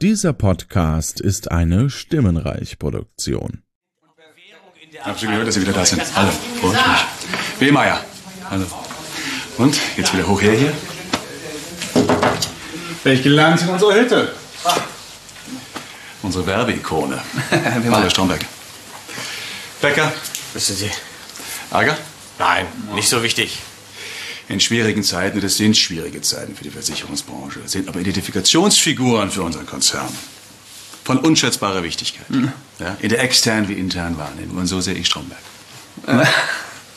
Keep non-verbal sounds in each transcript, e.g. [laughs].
Dieser Podcast ist eine Stimmenreich-Produktion. Habt ihr gehört, dass Sie wieder da sind? Hallo, freut mich. Wehmeier. Hallo. Und, jetzt wieder hoch her hier. Welch gelernt in unserer Hütte. Unsere Werbeikone. [laughs] Hallo, Stromberg. Becker. Wissen Sie? Ärger? Nein, nicht so wichtig. In schwierigen Zeiten, das sind schwierige Zeiten für die Versicherungsbranche, sind aber Identifikationsfiguren für unseren Konzern. Von unschätzbarer Wichtigkeit. Ja, in der externen wie internen Wahrnehmung. Und so sehe ich Stromberg.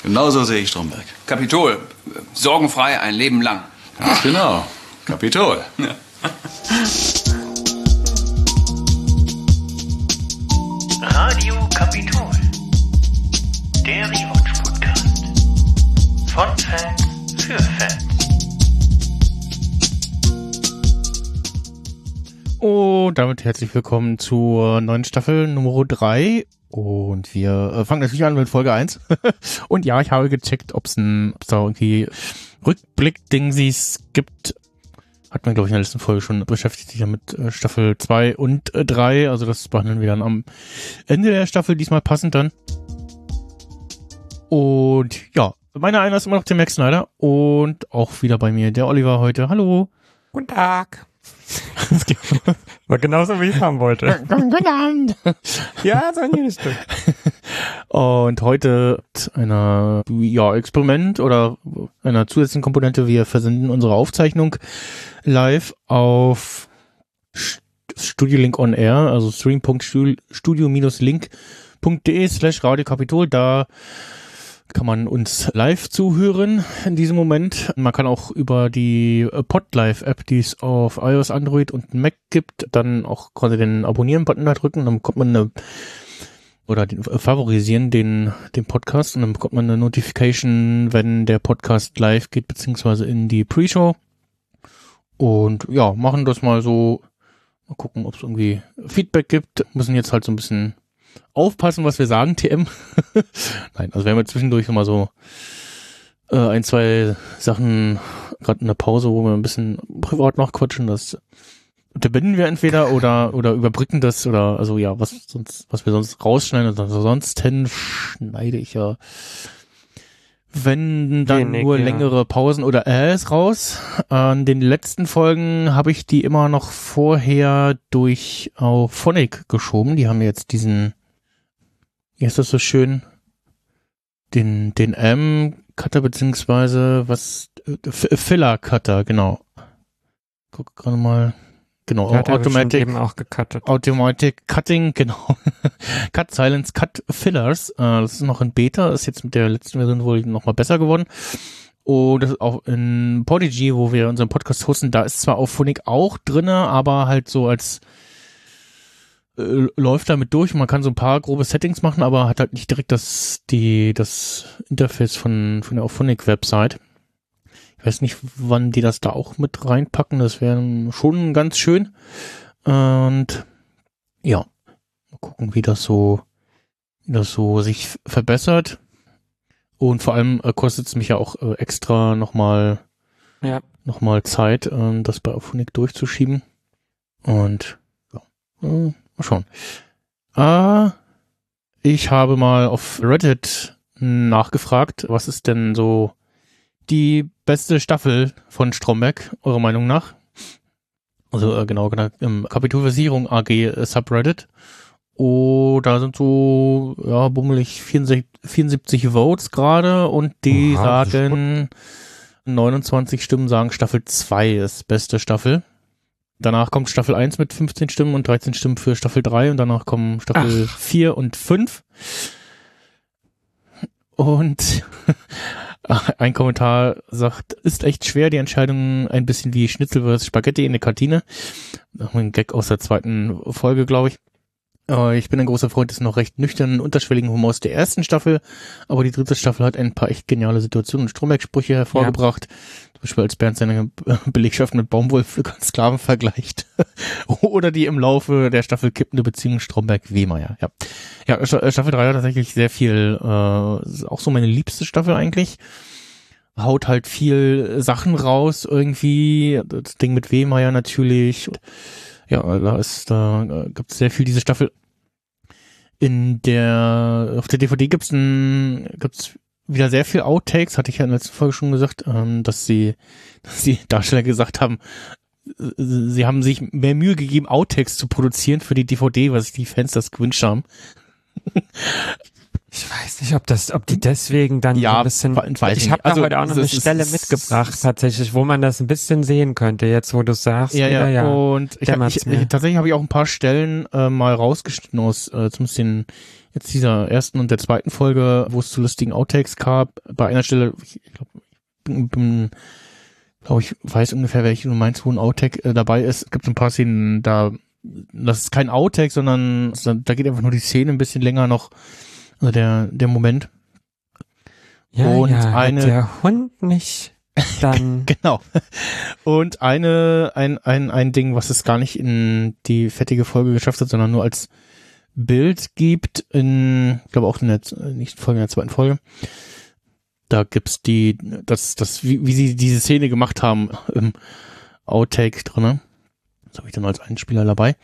Genau so sehe ich Stromberg. Kapitol, sorgenfrei ein Leben lang. Ganz genau. Kapitol. [laughs] Radio Kapitol. Der Rewatch Podcast. Von Fans für Fans. Und damit herzlich willkommen zur neuen Staffel Nummer 3. Und wir äh, fangen natürlich an mit Folge 1. [laughs] Und ja, ich habe gecheckt, ob es da irgendwie Rückblick-Dingsies gibt. Hat man, glaube ich, in der letzten Folge schon beschäftigt sich ja mit äh, Staffel 2 und äh, 3. Also das behandeln wir dann am Ende der Staffel, diesmal passend dann. Und ja, meine einer ist immer noch der Max Snyder und auch wieder bei mir der Oliver heute. Hallo. Guten Tag. War genauso, wie ich es haben wollte. [laughs] Guten Abend. Ja, so ein jedes Stück. Und heute mit einer ja, Experiment oder einer zusätzlichen Komponente. Wir versenden unsere Aufzeichnung live auf St- Studio Link on Air, also stream.studio-link.de slash Radio Kapitol. Da kann man uns live zuhören in diesem Moment. Man kann auch über die Podlive-App, die es auf iOS, Android und Mac gibt, dann auch quasi den Abonnieren-Button da drücken. Dann bekommt man eine oder den, äh, favorisieren den, den Podcast und dann bekommt man eine Notification, wenn der Podcast live geht, beziehungsweise in die Pre-Show. Und ja, machen das mal so. Mal gucken, ob es irgendwie Feedback gibt. Müssen jetzt halt so ein bisschen aufpassen, was wir sagen, TM. [laughs] Nein, also wir haben jetzt zwischendurch immer so äh, ein, zwei Sachen, gerade in der Pause, wo wir ein bisschen privat noch quatschen, das unterbinden wir entweder oder oder überbrücken das oder also ja, was sonst, was wir sonst rausschneiden, also ansonsten schneide ich ja wenn dann Wenig, nur ja. längere Pausen oder Äs raus. An den letzten Folgen habe ich die immer noch vorher durch auf Phonic geschoben. Die haben jetzt diesen, wie heißt das so schön? Den, den M-Cutter beziehungsweise was, äh, Filler-Cutter, genau. Guck gerade mal. Genau, Ja, Automatic. eben auch gecuttet. Automatic Cutting, [laughs] genau. Cut Silence, Cut Fillers. Äh, das ist noch in Beta, ist jetzt mit der letzten Version wohl noch mal besser geworden. Und das ist auch in Podigy, wo wir unseren Podcast hosten, da ist zwar auf Phonic auch drinne, aber halt so als äh, läuft damit durch. Man kann so ein paar grobe Settings machen, aber hat halt nicht direkt das die das Interface von von der Auphonic Website. Ich weiß nicht, wann die das da auch mit reinpacken. Das wäre schon ganz schön. Und ja, mal gucken, wie das so, wie das so sich verbessert. Und vor allem äh, kostet es mich ja auch äh, extra nochmal Ja. noch mal Zeit, ähm, das bei Auphonic durchzuschieben. Und ja, äh, mal schauen. Äh, ich habe mal auf Reddit nachgefragt, was ist denn so die beste Staffel von Stromberg, eurer Meinung nach? Also äh, genau gesagt im Kapitulversicherung AG äh, Subreddit. Oh, da sind so, ja, bummelig 74, 74 Votes gerade und die ist sagen, 29 Stimmen sagen Staffel 2 ist beste Staffel. Danach kommt Staffel 1 mit 15 Stimmen und 13 Stimmen für Staffel 3 und danach kommen Staffel 4 und 5. Und [laughs] ein Kommentar sagt, ist echt schwer, die Entscheidung ein bisschen wie Schnitzel versus Spaghetti in der Kantine. Ein Gag aus der zweiten Folge, glaube ich. Äh, Ich bin ein großer Freund des noch recht nüchternen, unterschwelligen Humors der ersten Staffel, aber die dritte Staffel hat ein paar echt geniale Situationen und Stromberg-Sprüche hervorgebracht. Beispiel als Bernd seine [laughs] Belegschaft mit Baumwollpflücker und Sklaven vergleicht. [laughs] Oder die im Laufe der Staffel kippende Beziehung Stromberg-Wehmeier. Ja, ja Sta- Staffel 3 hat tatsächlich sehr viel, äh, auch so meine liebste Staffel eigentlich. Haut halt viel Sachen raus irgendwie. Das Ding mit Wehmeier natürlich. Ja, da ist, da äh, gibt es sehr viel diese Staffel. In der, auf der DVD gibt's ein, gibt's wieder sehr viel Outtakes, hatte ich ja in der letzten Folge schon gesagt, ähm, dass sie, [laughs] dass die Darsteller gesagt haben, sie haben sich mehr Mühe gegeben, Outtakes zu produzieren für die DVD, was sich die Fans das gewünscht haben. Ich weiß nicht, ob das, ob die deswegen dann Ja, ein bisschen. we- weiß ich habe. Also, da heute auch noch eine Stelle mitgebracht, tatsächlich, wo man das ein bisschen sehen könnte, jetzt wo du sagst. Ja, ja, ja. und ich, hab, ich, ich tatsächlich habe ich auch ein paar Stellen äh, mal rausgeschnitten aus, äh, zumindest den, jetzt dieser ersten und der zweiten Folge, wo es zu lustigen Outtakes gab. Bei einer Stelle, ich glaube, bin, bin glaube ich, weiß ungefähr, welche du meinst, wo ein Outtake äh, dabei ist. Es gibt so ein paar Szenen, da, das ist kein Outtake, sondern da geht einfach nur die Szene ein bisschen länger noch, also der, der Moment. ja, und ja, eine- der Hund nicht [laughs] dann. Genau. Und eine, ein, ein, ein Ding, was es gar nicht in die fettige Folge geschafft hat, sondern nur als Bild gibt, in, ich glaube auch in der nächsten Folge, in der zweiten Folge. Da gibt's die, das, das, wie, wie sie diese Szene gemacht haben, im Outtake drinne. Das habe ich dann als Einspieler dabei.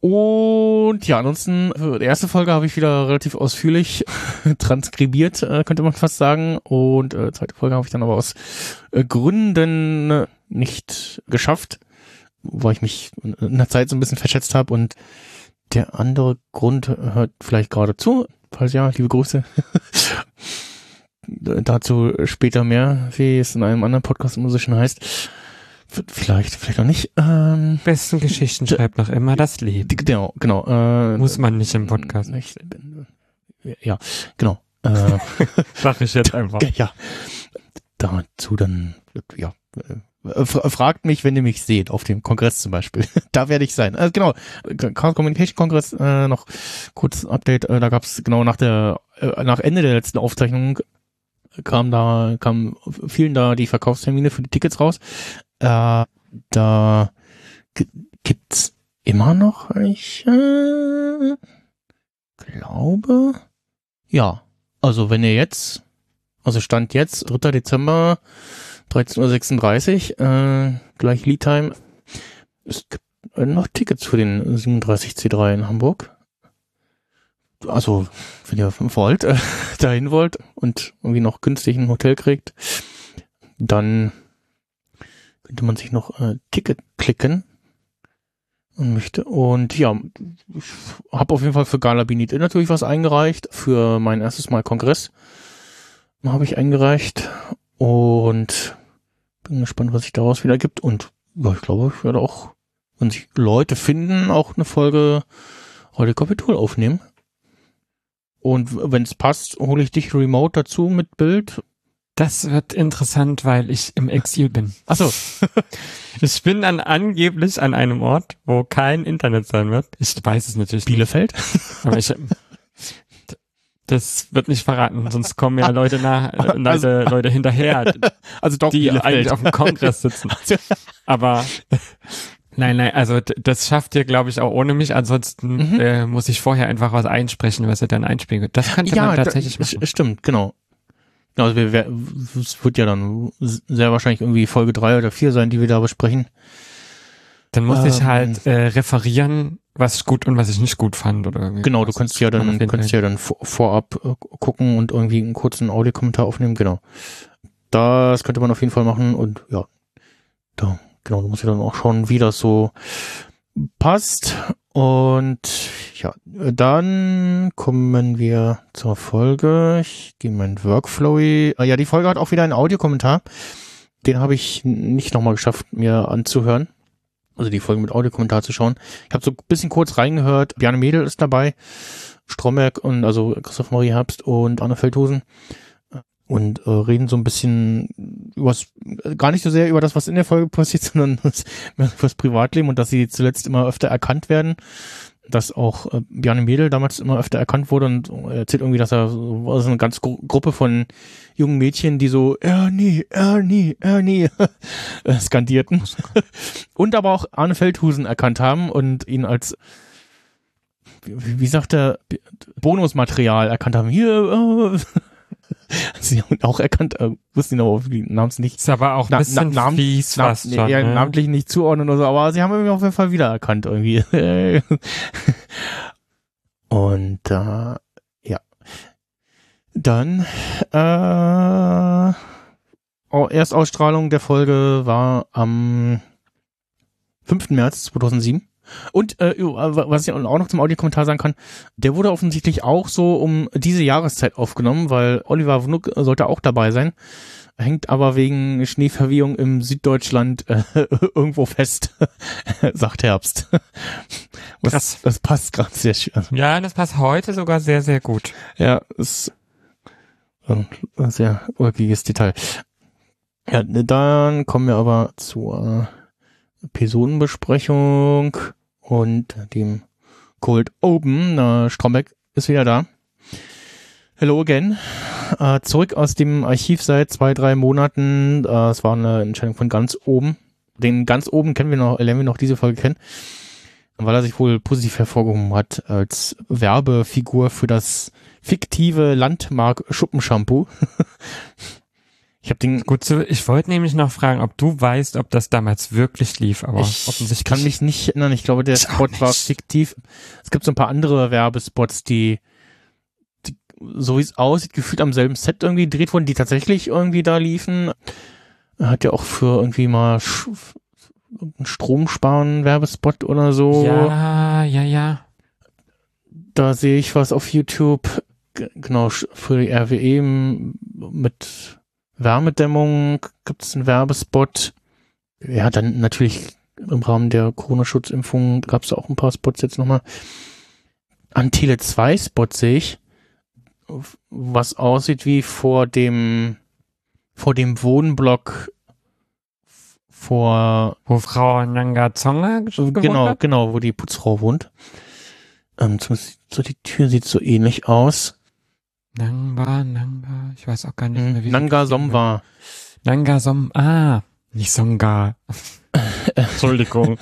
Und ja, ansonsten, die erste Folge habe ich wieder relativ ausführlich [laughs] transkribiert, äh, könnte man fast sagen. Und äh, zweite Folge habe ich dann aber aus äh, Gründen äh, nicht geschafft, weil ich mich in der Zeit so ein bisschen verschätzt habe. Und der andere Grund hört vielleicht gerade zu. Falls ja, liebe Grüße. [laughs] Dazu später mehr, wie es in einem anderen Podcast immer so schön heißt. Vielleicht, vielleicht auch nicht. Ähm, Besten Geschichten schreibt noch immer das die- genau, genau. Äh, Muss man nicht im Podcast. Ich, ja, genau. Äh, [laughs] Sag ich jetzt [laughs] einfach. ja. Dazu dann, ja. Äh, fra- Fragt mich, wenn ihr mich seht, auf dem Kongress zum Beispiel. [laughs] da werde ich sein. Also genau, Chaos Communication Kongress, äh, noch kurz Update, äh, da gab es genau nach der, äh, nach Ende der letzten Aufzeichnung kam da, kam vielen da die Verkaufstermine für die Tickets raus. Äh, da gi- gibt's immer noch welche. Glaube. Ja. Also wenn ihr jetzt, also Stand jetzt, 3. Dezember, 13.36 Uhr, äh, gleich Lead Time. Es gibt äh, noch Tickets für den 37C3 in Hamburg. Also, wenn ihr wollt, äh, [laughs] dahin wollt und irgendwie noch günstig ein Hotel kriegt, dann könnte man sich noch äh, Ticket klicken und möchte. Und ja, ich habe auf jeden Fall für Gala Binit natürlich was eingereicht. Für mein erstes Mal Kongress habe ich eingereicht und bin gespannt, was sich daraus wieder gibt. Und ja, ich glaube, ich werde auch, wenn sich Leute finden, auch eine Folge heute Kapitol aufnehmen. Und wenn es passt, hole ich dich remote dazu mit Bild. Das wird interessant, weil ich im Exil bin. Achso, [laughs] Ich bin dann angeblich an einem Ort, wo kein Internet sein wird. Ich weiß es natürlich nicht, Bielefeld. aber ich, [laughs] das wird nicht verraten, sonst kommen ja Leute nach, [laughs] äh, Leute, Also- Leute hinterher, [laughs] Also doch die Bielefeld. eigentlich auf dem Kongress sitzen. [laughs] Aber nein, nein, also das schafft ihr, glaube ich, auch ohne mich. Ansonsten Mhm. äh, muss ich vorher einfach was einsprechen, was ihr dann einspielen könnt. Das könnte man da- tatsächlich machen. Stimmt, genau. Ja, Also wir, es wird ja dann sehr wahrscheinlich irgendwie Folge drei oder vier sein, die wir da besprechen. Dann muss ich Ähm, halt äh, referieren, was ich gut und was ich nicht gut fand oder irgendwie. Genau, du kannst ja dann, kannst ja dann vor, vorab äh, gucken und irgendwie einen kurzen Audiokommentar aufnehmen, genau. Das könnte man auf jeden Fall machen und ja, da, genau, du musst ja dann auch schauen, wie das so passt. Und ja, dann kommen wir zur Folge. Ich gehe meinen Workflow. Ah, Ja, die Folge hat auch wieder einen Audiokommentar. Den habe ich nicht nochmal geschafft, mir anzuhören. Also die Folge mit Audiokommentar zu schauen. Ich habe so ein bisschen kurz reingehört. Bjarne Mädel ist dabei. Stromberg und also Christoph Marie Herbst und Anne Feldhusen. Und äh, reden so ein bisschen übers, äh, gar nicht so sehr über das, was in der Folge [laughs] passiert, sondern das, über das Privatleben und dass sie zuletzt immer öfter erkannt werden. Dass auch äh, Bjarne Mädel damals immer öfter erkannt wurde und er erzählt irgendwie, dass er so, war so eine ganz Gru Gruppe von jungen Mädchen, die so Ernie, Ernie, Ernie äh, [laughs] skandierten. [laughs] und aber auch Arne Feldhusen erkannt haben und ihn als wie, wie sagt er, Bonusmaterial erkannt haben. Hier, äh, [laughs] Sie haben auch erkannt, äh, wussten ihn aber namens nicht. Ist aber auch ein Na- bisschen na- Namen- fies Na, fast schon, ja, ne? namentlich nicht zuordnen oder so, aber sie haben ihn auf jeden Fall wiedererkannt irgendwie. [laughs] Und äh, ja. Dann äh, oh, Erstausstrahlung der Folge war am 5. März 2007. Und äh, was ich auch noch zum Audiokommentar sagen kann, der wurde offensichtlich auch so um diese Jahreszeit aufgenommen, weil Oliver Wnuck sollte auch dabei sein, hängt aber wegen Schneeverwehung im Süddeutschland äh, [laughs] irgendwo fest, [laughs] sagt Herbst. [laughs] Was, Krass. Das passt gerade sehr schön. Ja, das passt heute sogar sehr, sehr gut. Ja, ist ein sehr ulkiges Detail. Ja, dann kommen wir aber zur Personenbesprechung und dem Cold Open. Äh, Stromberg ist wieder da. Hello again. Äh, zurück aus dem Archiv seit zwei, drei Monaten. Äh, es war eine Entscheidung von ganz oben. Den ganz oben kennen wir noch, lernen wir noch diese Folge kennen. Weil er sich wohl positiv hervorgehoben hat als Werbefigur für das fiktive Landmark Schuppenshampoo. [laughs] ich habe den Gut, so, ich wollte nämlich noch fragen, ob du weißt, ob das damals wirklich lief, aber ich offensichtlich kann mich nicht erinnern. Ich glaube, der Spot war fiktiv. Es gibt so ein paar andere Werbespots, die, die so wie es aussieht, gefühlt am selben Set irgendwie gedreht wurden, die tatsächlich irgendwie da liefen. Er hat ja auch für irgendwie mal einen Stromsparen-Werbespot oder so. Ja, ja, ja. Da sehe ich was auf YouTube, genau, für die RWE mit Wärmedämmung gibt es einen Werbespot. Ja, dann natürlich im Rahmen der Corona-Schutzimpfung gab es auch ein paar Spots jetzt nochmal. An Tele 2 Spot sehe ich, was aussieht wie vor dem, vor dem Wohnblock vor Wo Frau Nanga Zonga Genau, hat? genau, wo die Putzfrau wohnt. Ähm, zumindest so die Tür sieht so ähnlich aus. Nanga, Nanga, ich weiß auch gar nicht Mhm. mehr, wie Nanga. Somwa. Nanga Som, ah, nicht Songa. [laughs] Entschuldigung.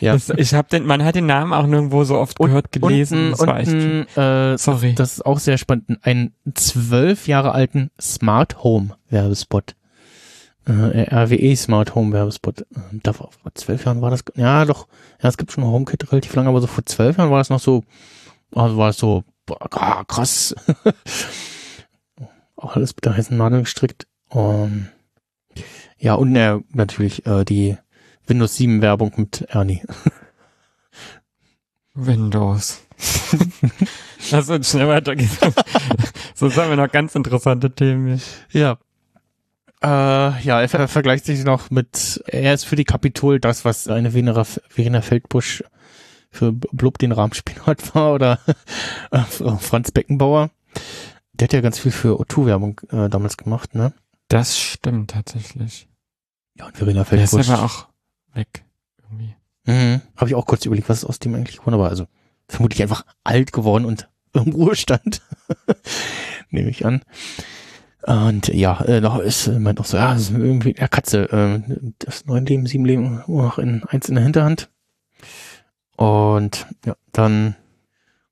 Ja. Das, ich habe den, man hat den Namen auch nirgendwo so oft gehört, gelesen. Unten, das war echt, äh, sorry. das ist auch sehr spannend. Einen zwölf Jahre alten Smart Home Werbespot. Äh, RWE Smart Home Werbespot. Äh, Da vor vor zwölf Jahren war das, ja doch, ja, es gibt schon HomeKit relativ lange, aber so vor zwölf Jahren war das noch so, also war es so, boah, ah, krass. [laughs] auch alles mit der heißen Nadel gestrickt. Um, ja, und äh, natürlich äh, die Windows 7 Werbung mit Ernie. [laughs] Windows. [laughs] Lass uns schnell weitergehen. Sonst haben wir noch ganz interessante Themen hier. Ja. Äh, ja, er ver vergleicht sich noch mit, er ist für die Kapitol das, was eine Verena, Verena Feldbusch für Blub den Rahmenspinat [laughs] war oder äh, Franz Beckenbauer. Der hat ja ganz viel für O2-Werbung äh, damals gemacht, ne? Das stimmt tatsächlich. Ja, und Verena Der ist Feldbusch. aber auch weg. Irgendwie. Mhm. Habe ich auch kurz überlegt, was ist aus dem eigentlich geworden war. Also vermutlich einfach alt geworden und [laughs] im Ruhestand. [laughs] Nehme ich an. Und ja, äh, noch ist äh, meint auch so, ja, das ist irgendwie ja, Katze, äh, das neun Leben, sieben Leben, nur noch in eins in der Hinterhand. Und ja, dann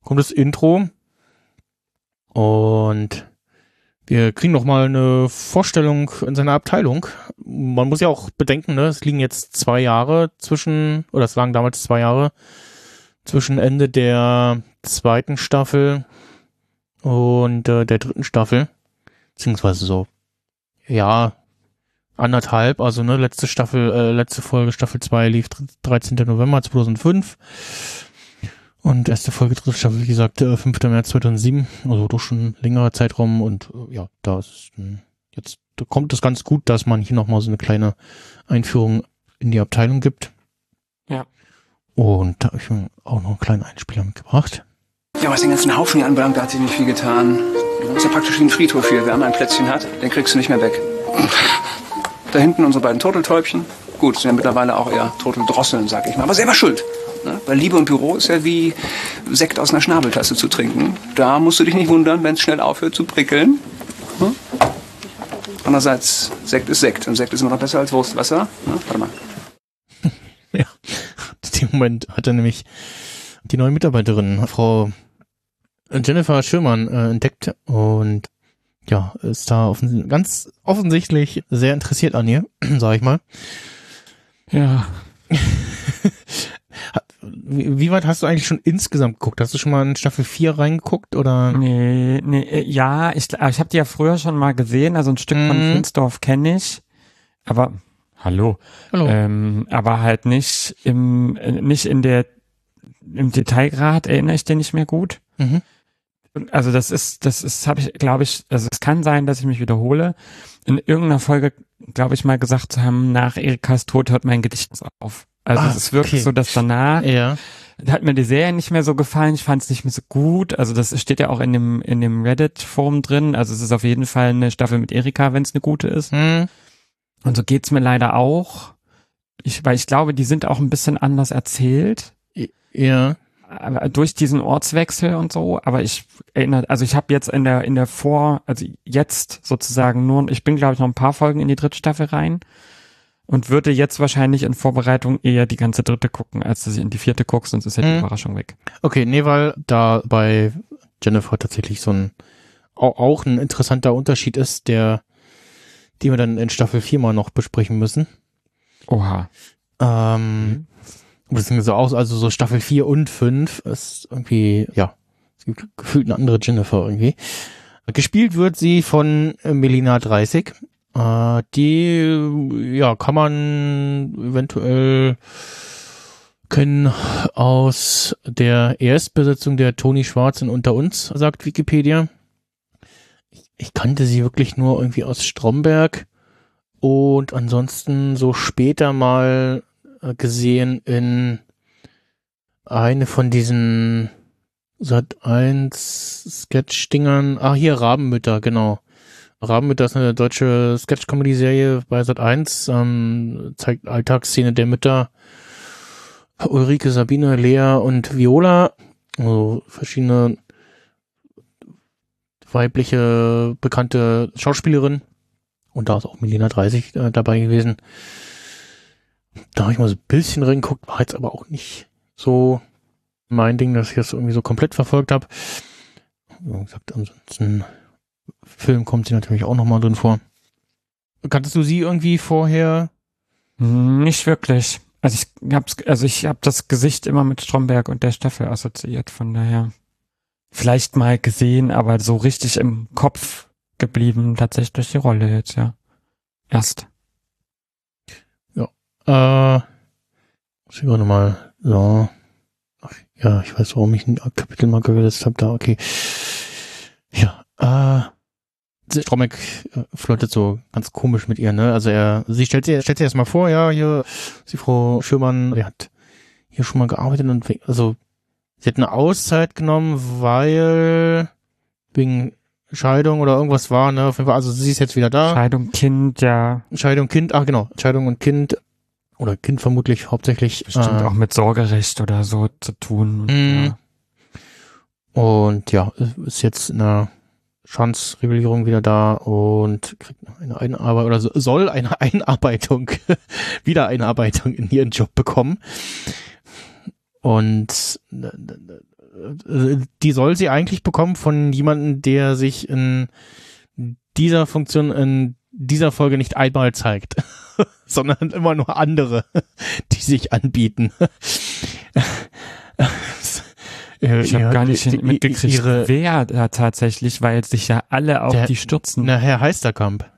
kommt das Intro und wir kriegen noch mal eine Vorstellung in seiner Abteilung. Man muss ja auch bedenken, ne, es liegen jetzt zwei Jahre zwischen, oder es lagen damals zwei Jahre zwischen Ende der zweiten Staffel und äh, der dritten Staffel. Beziehungsweise so, ja, anderthalb, also ne, letzte Staffel, äh, letzte Folge, Staffel 2 lief 13. November 2005. Und erste Folge, dritte Staffel, wie gesagt, äh, 5. März 2007, also doch schon ein längerer Zeitraum und äh, ja, da ist äh, jetzt da kommt es ganz gut, dass man hier nochmal so eine kleine Einführung in die Abteilung gibt. Ja. Und da habe ich mir auch noch einen kleinen Einspieler mitgebracht. Ja, was den ganzen Haufen hier anbelangt, da hat sich nicht viel getan. Du hast ja praktisch wie ein Friedhof hier. Wer einmal ein Plätzchen hat, den kriegst du nicht mehr weg. Da hinten unsere beiden Turteltäubchen. Gut, sind ja mittlerweile auch eher Turteldrosseln, sag ich mal. Aber selber schuld. Ne? Weil Liebe im Büro ist ja wie Sekt aus einer Schnabeltasse zu trinken. Da musst du dich nicht wundern, wenn es schnell aufhört zu prickeln. Hm? Andererseits, Sekt ist Sekt. Und Sekt ist immer noch besser als Wurstwasser. Ne? Warte mal. [laughs] Ja, in dem Moment hat er nämlich die neue Mitarbeiterin, Frau Jennifer Schirmann, äh, entdeckt und ja, ist da offen, ganz offensichtlich sehr interessiert an ihr, [clears throat] sag ich mal. Ja. [laughs] Wie, weit hast du eigentlich schon insgesamt geguckt? Hast du schon mal in Staffel 4 reingeguckt oder? Nee, nee, äh, ja, ich, ich habe die ja früher schon mal gesehen, also ein Stück von Mhm. Finsdorf kenne ich, aber hallo, Hallo. ähm, aber halt nicht im äh, nicht in der im Detailgrad erinnere ich den nicht mehr gut. Mhm. Also das ist, das ist, habe ich, glaube ich, also es kann sein, dass ich mich wiederhole. In irgendeiner Folge, glaube ich, mal gesagt zu haben, nach Erikas Tod hört mein Gedächtnis auf. Also Ah, es ist wirklich okay. so, dass danach Ja. hat mir die Serie nicht mehr so gefallen. Ich fand es nicht mehr so gut. Also das steht ja auch in dem in dem Reddit-Forum drin. Also es ist auf jeden Fall eine Staffel mit Erika, wenn es eine gute ist. Hm. Und so geht's mir leider auch. Ich, weil ich glaube, die sind auch ein bisschen anders erzählt Ja. Aber durch diesen Ortswechsel und so, aber ich erinnere, also ich habe jetzt in der in der Vor, also jetzt sozusagen nur, ich bin glaube ich noch ein paar Folgen in die dritte Staffel rein und würde jetzt wahrscheinlich in Vorbereitung eher die ganze dritte gucken, als dass ich in die vierte gucke, sonst ist ja die Mhm. Überraschung weg. Okay, nee, weil da bei Jennifer tatsächlich so ein au- auch ein interessanter Unterschied ist, der die wir dann in Staffel 4 mal noch besprechen müssen. Oha. Ähm, beziehungsweise auch, also so Staffel 4 und 5 ist irgendwie, ja, gefühlt eine andere Jennifer irgendwie. Gespielt wird sie von Melina 30. Äh, die, ja, kann man eventuell kennen aus der Erstbesetzung der Toni Schwarz in Unter uns, sagt Wikipedia. Ich, ich kannte sie wirklich nur irgendwie aus Stromberg und ansonsten so später mal gesehen in eine von diesen Sat 1 Sketch-Dingern. Ah, hier Rabenmütter, genau. Rabenmütter ist eine deutsche Sketch-Comedy-Serie bei Sat 1, ähm, zeigt Alltagsszene der Mütter. Ulrike, Sabine, Lea und Viola. Also verschiedene weibliche bekannte Schauspielerinnen. Und da ist auch Melina 30 äh, dabei gewesen. Da habe ich mal so ein bisschen reingeguckt, war jetzt aber auch nicht so mein Ding, dass ich das irgendwie so komplett verfolgt habe. Wie gesagt, ansonsten Film kommt sie natürlich auch nochmal drin vor. Kanntest du sie irgendwie vorher? Nicht wirklich. Also ich hab's, also ich habe das Gesicht immer mit Stromberg und der Staffel assoziiert, von daher vielleicht mal gesehen, aber so richtig im Kopf geblieben, tatsächlich durch die Rolle jetzt, ja. Erst. Äh, muss ich gerade mal, so. Ach, ja, ich weiß, warum ich ein Kapitelmarker gesetzt habe, da, okay. Ja, äh, Strombeck äh, flirtet so ganz komisch mit ihr, ne? Also er, sie stellt sich, stellt sich erstmal vor, ja, hier, die Frau Schürmann, die hat hier schon mal gearbeitet und, also, sie hat eine Auszeit genommen, weil, wegen Scheidung oder irgendwas war, ne? Auf jeden Fall, also sie ist jetzt wieder da. Scheidung, Kind, ja. Scheidung, Kind, ach genau, Scheidung und Kind oder Kind vermutlich hauptsächlich. Bestimmt äh, auch mit Sorgerecht oder so zu tun. Und, Mhm. ja. Und ja, ist jetzt in der Schanzregulierung wieder da und kriegt eine Einarbeitung oder so- soll eine [laughs] Einarbeitung, [laughs] wieder Einarbeitung in ihren Job bekommen. Und äh, die soll sie eigentlich bekommen von jemandem, der sich in dieser Funktion in dieser Folge nicht einmal zeigt, [laughs] sondern immer nur andere, [laughs] die sich anbieten. [laughs] Äh, Ich habe gar nicht mitgekriegt, wer da tatsächlich, weil sich ja alle auf Der- die stürzen. Na, Herr Heisterkamp,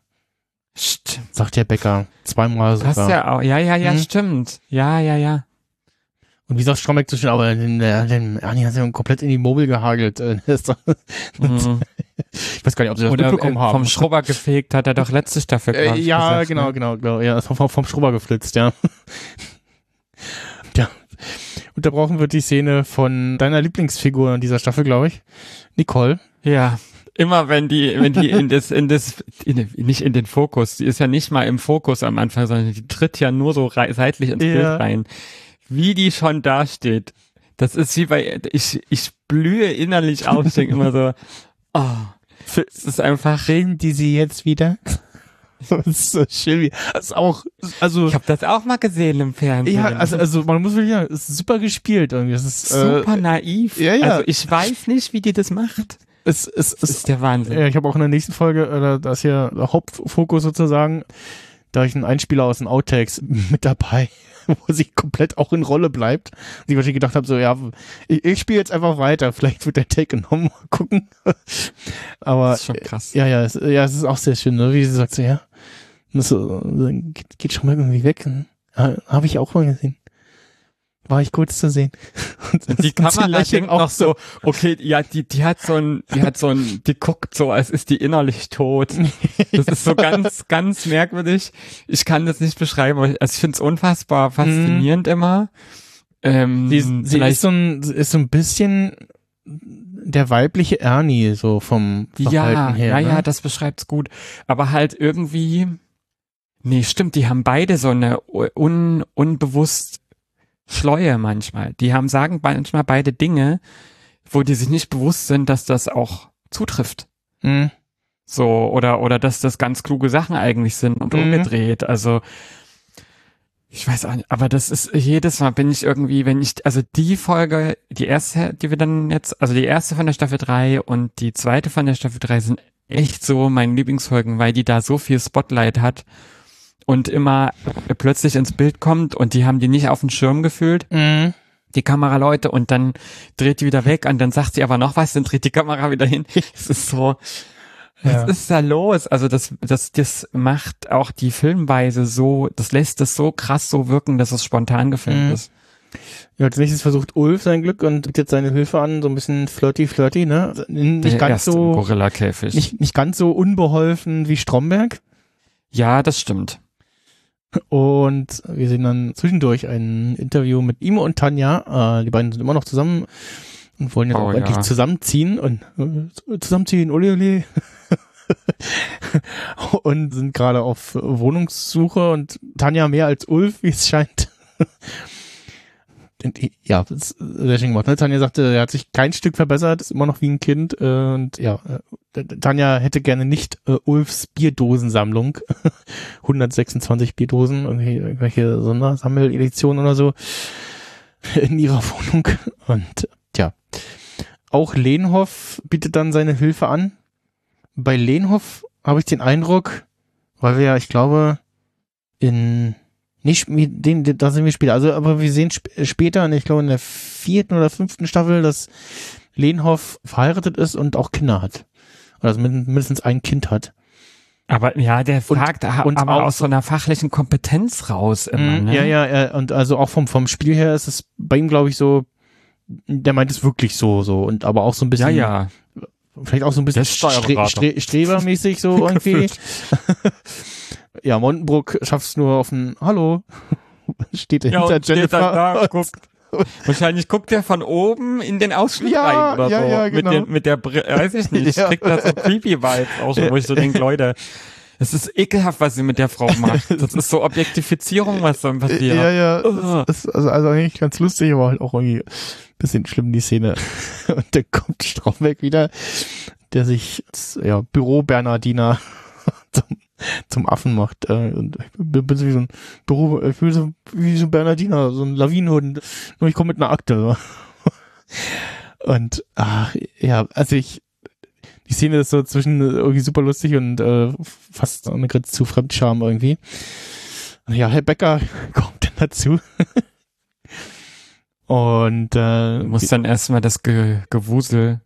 Stimmt. sagt der Bäcker. Zweimal sogar. ja auch. Ja, ja, ja, Mhm. stimmt. Ja, ja, ja. Und wie sagt Strombeck so schön, aber den, der- den Ernie hat ja komplett in die Mobil gehagelt. Äh, [laughs] Mhm. ich weiß gar nicht, ob sie das Oder mitbekommen äh, haben. vom Schrubber gefegt hat er doch letzte Staffel, Äh, ja, gesagt, genau, ne? genau, genau. Ja, ist vom, vom Schrubber geflitzt, ja. [laughs] ja. Unterbrochen wird die Szene von deiner Lieblingsfigur in dieser Staffel, glaube ich. Nicole. Ja. Immer wenn die, wenn die in das, in das, in, nicht in den Fokus, die ist ja nicht mal im Fokus am Anfang, sondern die tritt ja nur so seitlich ins Ja. Bild rein. Wie die schon dasteht. Das ist wie bei, ich, ich blühe innerlich auf, ich denke immer so, [laughs] oh, es ist einfach, Filmen die sie jetzt wieder? [laughs] das ist so schön. wie- Das ist auch, also, ich habe das auch mal gesehen im Fernsehen. ja, also, also, man muss wirklich sagen, es ist super gespielt irgendwie. Es ist, super äh, naiv. ja, ja. Also ich weiß nicht, wie die das macht. Es, es, Das es, ist der Wahnsinn. ja, ich habe auch in der nächsten Folge, äh, da- da ist hier der Hauptfokus sozusagen, da ich einen Einspieler aus den Outtakes [laughs] mit dabei, [laughs] wo sie komplett auch in Rolle bleibt. Und ich wahrscheinlich gedacht habe, so, ja, ich, ich spiele jetzt einfach weiter, vielleicht wird der Take genommen, [laughs] mal gucken. Aber Das ist schon krass. ja, ja, es, ja, es ist auch sehr schön, ne? wie sie sagt so, ja, das so, geht, geht schon mal irgendwie weg. Ja, habe ich auch mal gesehen. War ich kurz zu sehen. [laughs] Und Die sie Kamera lächeln denkt noch so, okay, ja, die, die hat so ein, die hat so ein, [laughs] die guckt so, als ist die innerlich tot. Das ist so ganz, ganz merkwürdig. Ich kann das nicht beschreiben, aber ich, also ich finde es unfassbar faszinierend immer. Ähm, Sie, sie ist so ein, ist so ein bisschen der weibliche Ernie, so vom Verhalten ja, her. ja, ne? ja, das beschreibt's gut. Aber halt irgendwie, nee, stimmt, die haben beide so eine un, unbewusst Schleue manchmal. Die haben, sagen manchmal beide Dinge, wo die sich nicht bewusst sind, dass das auch zutrifft. Mhm. So, oder, oder dass das ganz kluge Sachen eigentlich sind und Mhm. umgedreht. Also, ich weiß auch nicht, aber das ist jedes Mal bin ich irgendwie, wenn ich, also die Folge, die erste, die wir dann jetzt, also die erste von der Staffel 3 und die zweite von der Staffel 3 sind echt so meine Lieblingsfolgen, weil die da so viel Spotlight hat und immer plötzlich ins Bild kommt und die haben die nicht auf den Schirm gefühlt Mhm. die Kameraleute und dann dreht die wieder weg und dann sagt sie aber noch was, dann dreht die Kamera wieder hin. Es ist so, Ja. was ist da los? Also das, das, das macht auch die Filmweise so, das lässt es so krass so wirken, dass es spontan gefilmt Mhm. ist. Ja, als nächstes versucht Ulf sein Glück und bietet seine Hilfe an, so ein bisschen flirty, flirty, ne? Nicht Der ganz so, Gorilla-Käfig. nicht, nicht ganz so unbeholfen wie Stromberg. Ja, das stimmt. Und wir sehen dann zwischendurch ein Interview mit ihm und Tanja. Äh, die beiden sind immer noch zusammen und wollen jetzt Oh, auch ja. endlich zusammenziehen und äh, zusammenziehen, ole ole. [laughs] und sind gerade auf Wohnungssuche und Tanja mehr als Ulf, wie es scheint. Ja, das ist sehr schön gemacht. Ne? Tanja sagte, er hat sich kein Stück verbessert, ist immer noch wie ein Kind. Äh, und ja, äh, Tanja hätte gerne nicht äh, Ulfs Bierdosensammlung. [laughs] 126 Bierdosen, irgendwelche Sondersammeleditionen oder so [laughs] in ihrer Wohnung. Und tja, auch Lehnhoff bietet dann seine Hilfe an. Bei Lehnhoff habe ich den Eindruck, weil wir ja, ich glaube, in nicht den, den da sind wir später. Also, aber wir sehen sp später, ich glaube in der vierten oder fünften Staffel, dass Lehnhoff verheiratet ist und auch Kinder hat. Also mind- mindestens ein Kind hat. Aber ja, der Und- fragt ha- und aber auch aus so einer fachlichen Kompetenz raus immer, Mhm, ne? Ja, ja, ja, und also auch vom, vom Spiel her ist es bei ihm, glaube ich, so, der meint es wirklich so, so, und aber auch so ein Ja, bisschen, ja. vielleicht auch so ein bisschen stre stre strebermäßig so [laughs] irgendwie. [laughs] ja, Montenbrook schafft's nur auf ein Hallo. [laughs] Steht Ja, hinter und steht Jennifer. dann da, guckt. Wahrscheinlich guckt er von oben in den Ausschnitt Ja, rein oder ja, so. ja, genau. Mit, den, mit der Brille, weiß ich nicht. [laughs] Ja. Kriegt da so creepy Vibes auch schon, wo ich so denke, Leute, es ist ekelhaft, was sie mit der Frau macht. [laughs] Das ist so Objektifizierung, was dann passiert. Ja, ja, das ist also, also eigentlich ganz lustig, aber halt auch irgendwie ein bisschen schlimm, die Szene. Und dann kommt Stromberg wieder, der sich ja, Büro-Bernardiner zum, zum Affen macht. Äh, und ich bin, so wie so ein Büro, ich bin so wie so ein Bernardiner, so ein Lawinenhund. Nur ich komme mit einer Akte. So. [laughs] Und ach, ja, also ich die Szene ist so zwischen irgendwie super lustig und äh, fast eine Grenze zu Fremdscham irgendwie. Ja, Herr Becker [laughs] kommt dann dazu. [laughs] und äh, Du musst dann erstmal das Ge Gewusel,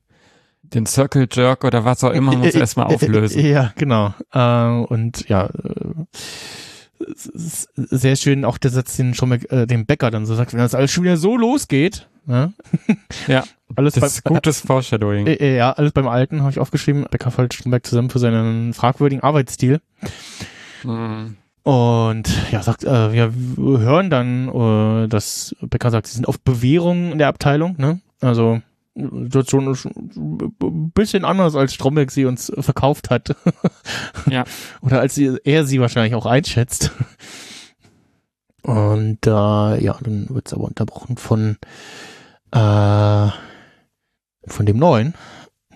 den Circle Jerk oder was auch immer, musst du erstmal auflösen. Ja, genau. Äh, und ja, äh, sehr schön auch der Satz, den schon mal äh, dem Bäcker dann so sagt, wenn das alles schon wieder so losgeht. Ne? [laughs] Ja, alles das ist beim, gutes Foreshadowing. äh, äh, ja, alles beim Alten habe ich aufgeschrieben. Becker fällt Stromberg zusammen für seinen fragwürdigen Arbeitsstil. Mhm. Und ja, sagt, äh, wir hören dann, äh, dass Becker sagt, sie sind auf Bewährung in der Abteilung, ne? Also Situation ist ein bisschen anders, als Stromberg sie uns verkauft hat. [laughs] Ja. Oder als sie, er sie wahrscheinlich auch einschätzt. Und äh, ja, dann wird's aber unterbrochen von äh, von dem Neuen,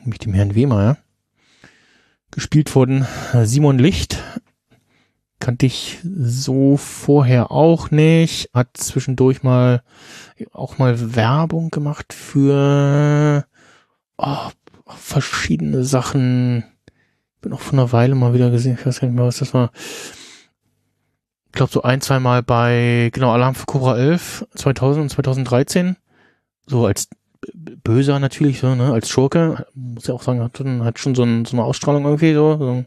nämlich dem Herrn Wehmeier. Gespielt von äh, Simon Licht, kannte ich so vorher auch nicht. Hat zwischendurch mal auch mal Werbung gemacht für oh, verschiedene Sachen. Bin auch vor einer Weile mal wieder gesehen, ich weiß gar nicht mehr, was das war. Ich glaube so ein, zwei Mal bei, genau, Alarm für Cobra 11, 2000 und 2013. So als Böser natürlich, so, ne, als Schurke. Muss ja auch sagen, hat, schon- hat schon so, ein, so eine Ausstrahlung irgendwie, so. so.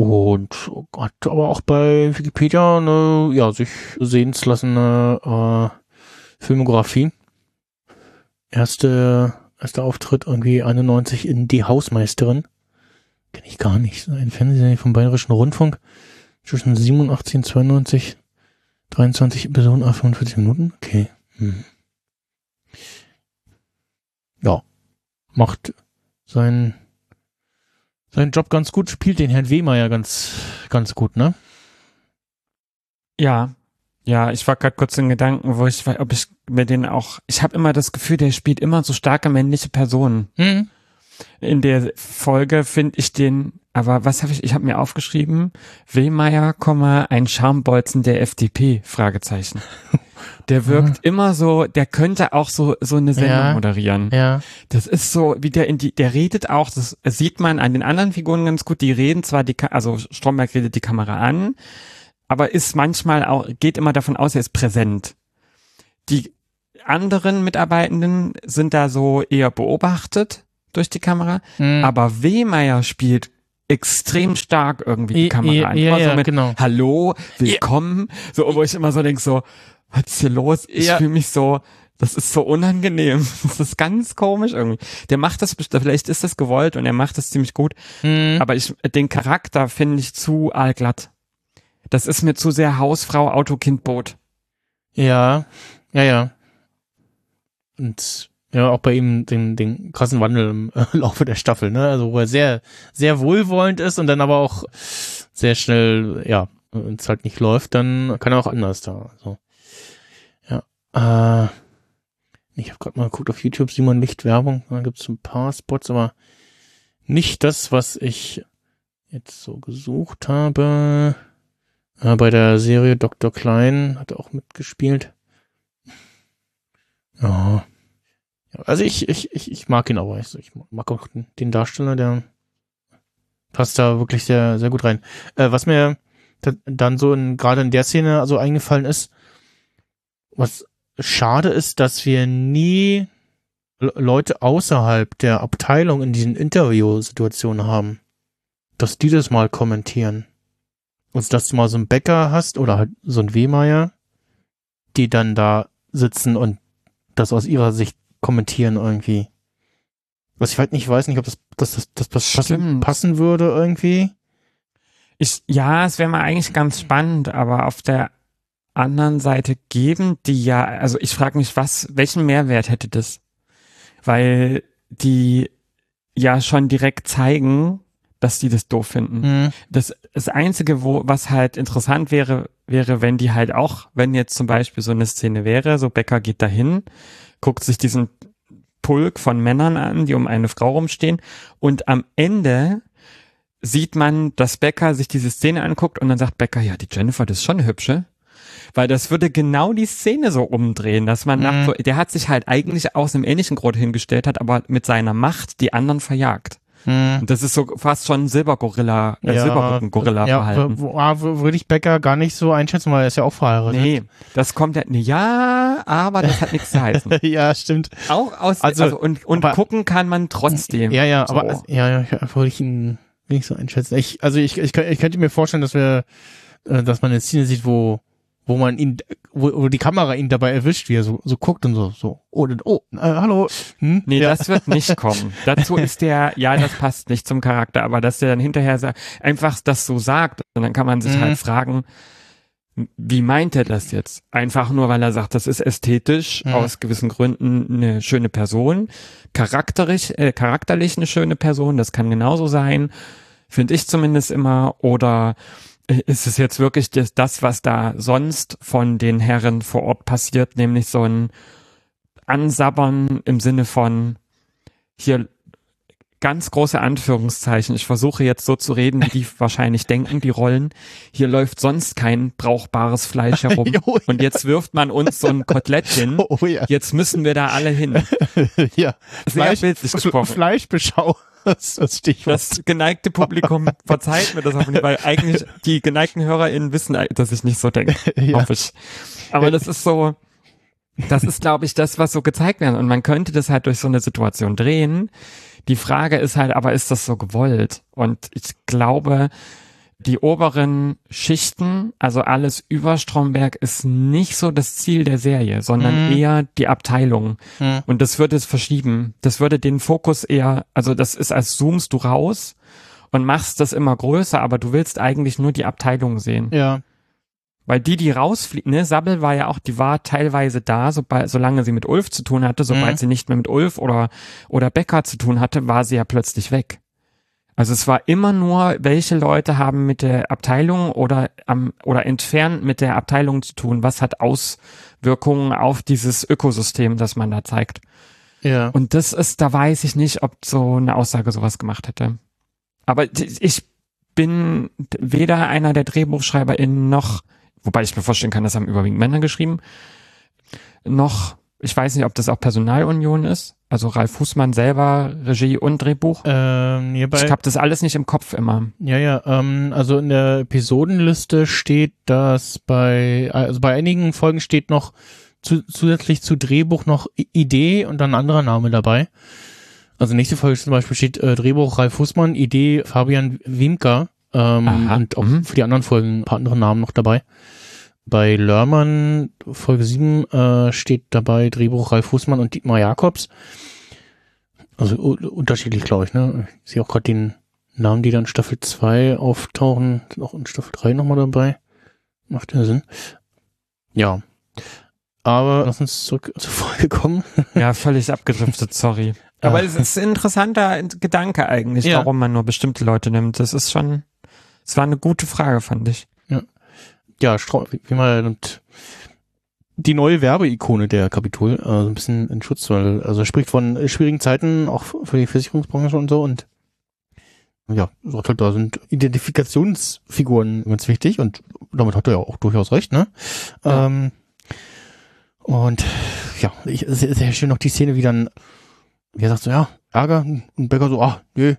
Und hat aber auch bei Wikipedia eine, ja, sich sehenslassende äh, Filmografie. Erste, erster Auftritt irgendwie 91 in Die Hausmeisterin. Kenne ich gar nicht. Ein Fernsehserie vom Bayerischen Rundfunk. Zwischen 87 und 92. 23 Episoden, a 45 Minuten. Okay. Hm. Ja. Macht seinen, seinen Job ganz gut, spielt den Herrn Wehmeier ganz, ganz gut, ne? Ja, ja, ich war gerade kurz in Gedanken, wo ich, ob ich mir den auch, ich habe immer das Gefühl, der spielt immer so starke männliche Personen. Hm. In der Folge finde ich den, aber was habe ich, ich habe mir aufgeschrieben, Wehmeier, ein Schambolzen der FDP, Fragezeichen. [laughs] Der wirkt immer so, der könnte auch so, so eine Sendung Ja. moderieren. Ja. Das ist so, wie der in die, der redet auch, das sieht man an den anderen Figuren ganz gut, die reden zwar die, also Stromberg redet die Kamera an, aber ist manchmal auch, geht immer davon aus, er ist präsent. Die anderen Mitarbeitenden sind da so eher beobachtet durch die Kamera, Hm. aber Wehmeier spielt extrem stark irgendwie die Ja, Kamera ja, an. ja, Immer so ja, mit genau. Hallo, willkommen, so, wo ich immer so denke, so, was ist hier los? Ich Ja. fühle mich so, das ist so unangenehm. [laughs] Das ist ganz komisch irgendwie. Der macht das, vielleicht ist das gewollt und er macht das ziemlich gut, Hm. aber ich, den Charakter finde ich zu allglatt. Das ist mir zu sehr Hausfrau, Auto, Kind, Boot. Ja, ja, ja. Und ja, auch bei ihm den, den krassen Wandel im äh, [laughs] Laufe der Staffel, ne? Also wo er sehr, sehr wohlwollend ist und dann aber auch sehr schnell, ja, wenn es halt nicht läuft, dann kann er auch anders da. Ja. Äh, ich habe gerade mal geguckt auf YouTube, Simon Licht Werbung, da gibt's ein paar Spots, aber nicht das, was ich jetzt so gesucht habe. Äh, bei der Serie Dr. Klein hat er auch mitgespielt. Ja. also ich, ich, ich, ich mag ihn aber. Ich, mag auch den, Darsteller, der passt da wirklich sehr, sehr gut rein. Äh, was mir da, dann so in, gerade in der Szene also eingefallen ist, was schade ist, dass wir nie Le- Leute außerhalb der Abteilung in diesen Interviewsituationen haben, dass die das mal kommentieren. Also, dass du mal so einen Bäcker hast oder halt so einen Wehmeier, die dann da sitzen und das aus ihrer Sicht kommentieren irgendwie. Was ich halt nicht weiß, nicht, ob das, das, das, das, das passen, passen würde irgendwie. Ich, ja, es wäre mal eigentlich ganz spannend, aber auf der anderen Seite geben die ja, also ich frage mich, was, welchen Mehrwert hätte das? Weil die ja schon direkt zeigen, dass die das doof finden. Mhm. Das, das Einzige, wo, was halt interessant wäre, wäre, wenn die halt auch, wenn jetzt zum Beispiel so eine Szene wäre, so Becker geht dahin, guckt sich diesen Pulk von Männern an, die um eine Frau rumstehen und am Ende sieht man, dass Becker sich diese Szene anguckt und dann sagt Becker, ja, die Jennifer, das ist schon eine hübsche. Weil das würde genau die Szene so umdrehen, dass man Mhm. nach so, der hat sich halt eigentlich aus einem ähnlichen Grund hingestellt, hat aber mit seiner Macht die anderen verjagt. Mhm. Und das ist so fast schon ein Silbergorilla, äh. Ja, wo- wo- würde ich Becker gar nicht so einschätzen, weil er ist ja auch verheiratet. Nee, das kommt ja, nee, ja, aber das hat nichts zu heißen. [laughs] ja, stimmt. Auch aus, Also, also, und, und aber- gucken kann man trotzdem. Ja, ja, So. aber ja, ja, ich würde ich ihn nicht so einschätzen. Ich, also ich, ich, ich könnte mir vorstellen, dass wir, äh, dass man eine Szene sieht, wo, wo man ihn, wo, wo die Kamera ihn dabei erwischt, wie er so, so guckt und so, so, oh, oh, äh, hallo. Hm? Nee, ja. das wird nicht kommen. [laughs] Dazu ist der, ja, das passt nicht zum Charakter, aber dass der dann hinterher einfach das so sagt und dann kann man sich Mhm. halt fragen, wie meint er das jetzt? Einfach nur, weil er sagt, das ist ästhetisch, Mhm. aus gewissen Gründen eine schöne Person, charakterlich, äh, charakterlich eine schöne Person, das kann genauso sein, finde ich zumindest immer, oder ist es jetzt wirklich das, das, was da sonst von den Herren vor Ort passiert, nämlich so ein Ansabbern im Sinne von hier ganz große Anführungszeichen. Ich versuche jetzt so zu reden, wie die [laughs] wahrscheinlich denken, die Rollen. Hier läuft sonst kein brauchbares Fleisch herum. [laughs] Oh, ja. Und jetzt wirft man uns so ein Kotelett hin. [laughs] Oh ja. Jetzt müssen wir da alle hin. ja. Sehr bildlich gesprochen. Fleischbeschau. [laughs] Das das. Das geneigte Publikum [laughs] verzeiht mir das auch nicht, weil eigentlich die geneigten HörerInnen wissen, dass ich nicht so denke. [laughs] Ja. Hoffe ich. Aber das ist so, das ist, glaube ich, das, was so gezeigt wird. Und man könnte das halt durch so eine Situation drehen. Die Frage ist halt, aber ist das so gewollt? Und ich glaube, die oberen Schichten, also alles über Stromberg, ist nicht so das Ziel der Serie, sondern Mhm. eher die Abteilung. Mhm. Und das würde es verschieben. Das würde den Fokus eher, also das ist, als zoomst du raus und machst das immer größer, aber du willst eigentlich nur die Abteilung sehen. Ja. Weil die, die rausfliegen, ne, Sabbel war ja auch, die war teilweise da, sobald, solange sie mit Ulf zu tun hatte, sobald Mhm. sie nicht mehr mit Ulf oder, oder Becker zu tun hatte, war sie ja plötzlich weg. Also es war immer nur, welche Leute haben mit der Abteilung oder am, oder entfernt mit der Abteilung zu tun, was hat Auswirkungen auf dieses Ökosystem, das man da zeigt. Ja. Und das ist, da weiß ich nicht, ob so eine Aussage sowas gemacht hätte. Aber ich bin weder einer der DrehbuchschreiberInnen noch, wobei ich mir vorstellen kann, das haben überwiegend Männer geschrieben, noch, ich weiß nicht, ob das auch Personalunion ist. Also Ralf Fußmann selber, Regie und Drehbuch. Ähm, hierbei, ich habe das alles nicht im Kopf immer. Ja, ja, ähm, also in der Episodenliste steht, dass bei, also bei einigen Folgen steht noch zu, zusätzlich zu Drehbuch noch Idee und dann ein anderer Name dabei. Also nächste Folge zum Beispiel steht äh, Drehbuch Ralf Fußmann, Idee Fabian Wiemker ähm, Aha, und auch mhm. für die anderen Folgen ein paar andere Namen noch dabei. Bei Lörmann, Folge 7, äh, steht dabei Drehbuch Ralf Fußmann und Dietmar Jakobs. Also unterschiedlich, glaube ich, ne? Ich sehe auch gerade den Namen, die dann in Staffel 2 auftauchen, sind auch in Staffel 3 nochmal dabei. Macht ja Sinn. Ja. Aber lass uns zurück [laughs] zur Folge kommen. Ja, völlig abgedriftet, sorry. [laughs] Aber es ist ein interessanter Gedanke eigentlich, Ja. warum man nur bestimmte Leute nimmt. Das ist schon, es war eine gute Frage, fand ich. Ja, Strau wie und die neue Werbeikone der Kapitol, äh, so ein bisschen in Schutz, weil, also er spricht von schwierigen Zeiten, auch für die Versicherungsbranche und so und ja, sagt halt, da sind Identifikationsfiguren ganz wichtig und damit hat er ja auch durchaus recht, ne? Ja. Ähm, und ja, ich, sehr, sehr schön noch die Szene, wie dann, wie er sagt so, ja, Ärger und Becker so, ah, nö,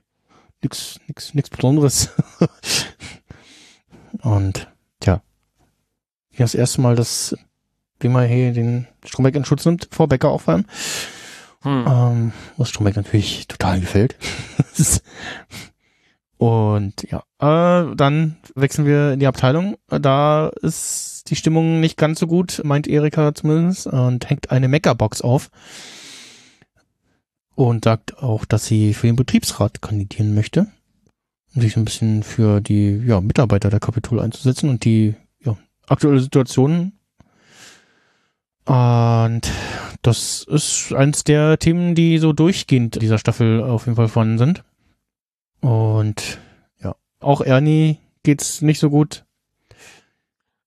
nix, nix, nix Besonderes. [laughs] und hier das erste Mal, dass Wimmer hier den Stromberg in Schutz nimmt, vor Becker auch vor allem. Hm. Ähm, was Stromberg natürlich total gefällt. [laughs] Und ja, äh, dann wechseln wir in die Abteilung. Da ist die Stimmung nicht ganz so gut, meint Erika zumindest, und hängt eine Meckerbox auf. Und sagt auch, dass sie für den Betriebsrat kandidieren möchte, um sich so ein bisschen für die ja, Mitarbeiter der Kapitol einzusetzen und die ja, aktuelle Situation. Und das ist eins der Themen, die so durchgehend dieser Staffel auf jeden Fall vorhanden sind. Und ja, auch Ernie geht's nicht so gut.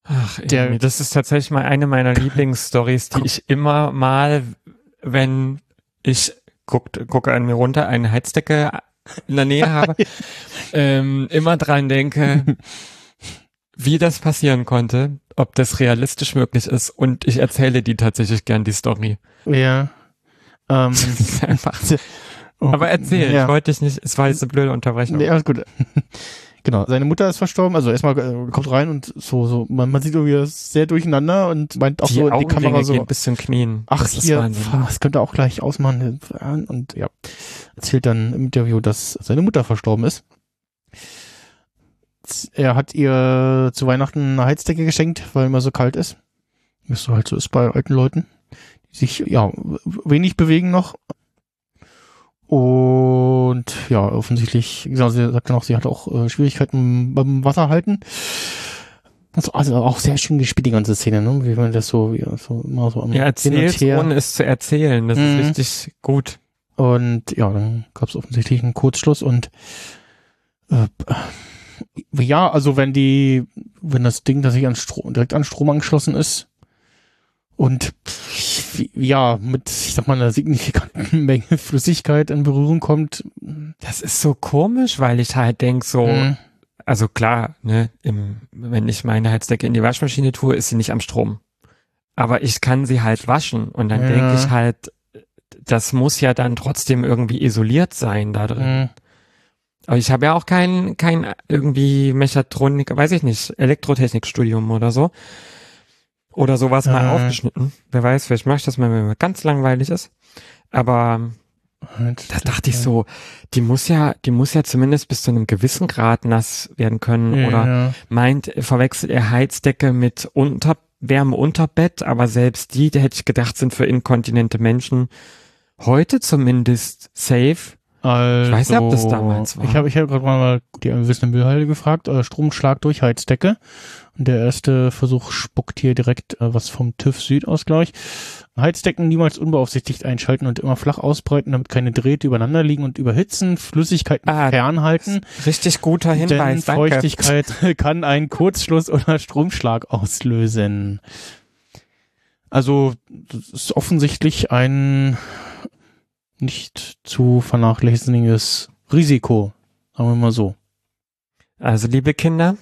Ach, Der- das ist tatsächlich mal eine meiner [laughs] Lieblingsstories, die ich immer mal, wenn ich guckt, gucke an mir runter, eine Heizdecke in der Nähe habe, [laughs] ähm, immer dran denke, [laughs] wie das passieren konnte, ob das realistisch möglich ist und ich erzähle die tatsächlich gern, die Story. Ja. Ähm, [laughs] Das ist einfach. Aber erzähl, Ja. ich wollte dich nicht, es war jetzt eine blöde Unterbrechung. Nee, alles gut. [laughs] Genau, seine Mutter ist verstorben, also erstmal äh, kommt rein und so, so, man, man sieht irgendwie das sehr durcheinander und meint auch die so in die Augenringe Kamera so, gehen bis zum Knien. ach das hier, das könnte auch gleich ausmachen. Und ja, erzählt dann im Interview, dass seine Mutter verstorben ist. Er hat ihr zu Weihnachten eine Heizdecke geschenkt, weil immer so kalt ist. Wie es so halt so ist bei alten Leuten, die sich ja wenig bewegen noch. Und ja, offensichtlich, genau, sie sagt dann auch, sie hat auch äh, Schwierigkeiten beim Wasserhalten. Also, also auch sehr schön gespielt, die ganze Szene, ne? Wie man das so, wie so immer so am Ja, Hin und erzähl's, Her. ohne es zu erzählen. Das Mhm. ist richtig gut. Und ja, dann gab es offensichtlich einen Kurzschluss und äh, ja, also wenn die, wenn das Ding, das sich an Strom, direkt an Strom angeschlossen ist und ja, mit sag mal, einer signifikanten [laughs] Menge Flüssigkeit in Berührung kommt. Das ist so komisch, weil ich halt denk so, Mhm. also klar, ne, im, wenn ich meine Heizdecke in die Waschmaschine tue, ist sie nicht am Strom. Aber ich kann sie halt waschen und dann Ja. denke ich halt, das muss ja dann trotzdem irgendwie isoliert sein da drin. Mhm. Aber ich habe ja auch kein, kein irgendwie Mechatronik, weiß ich nicht, Elektrotechnikstudium oder so. Oder sowas mal Äh. aufgeschnitten. Wer weiß, vielleicht mache ich das mal, wenn mir ganz langweilig ist. Aber Halt, da dachte ich so, die muss ja, die muss ja zumindest bis zu einem gewissen Grad nass werden können. ja, Oder ja. meint, verwechselt er Heizdecke mit unter, Wärme unter Bett, aber selbst die, die hätte ich gedacht, sind für inkontinente Menschen heute zumindest safe. Also, weiß nicht, ob das damals war. Ich habe ich hab gerade mal die wissende Müllhalde gefragt, äh, Stromschlag durch Heizdecke. Und der erste Versuch spuckt hier direkt äh, was vom TÜV Süd aus, glaube ich. Heizdecken niemals unbeaufsichtigt einschalten und immer flach ausbreiten, damit keine Drähte übereinander liegen und überhitzen, Flüssigkeiten Ah, fernhalten. Richtig guter Denn Hinweis, danke. Feuchtigkeit [laughs] kann einen Kurzschluss oder Stromschlag auslösen. Also das ist offensichtlich ein nicht zu vernachlässigendes Risiko, sagen wir mal so. Also, liebe Kinder,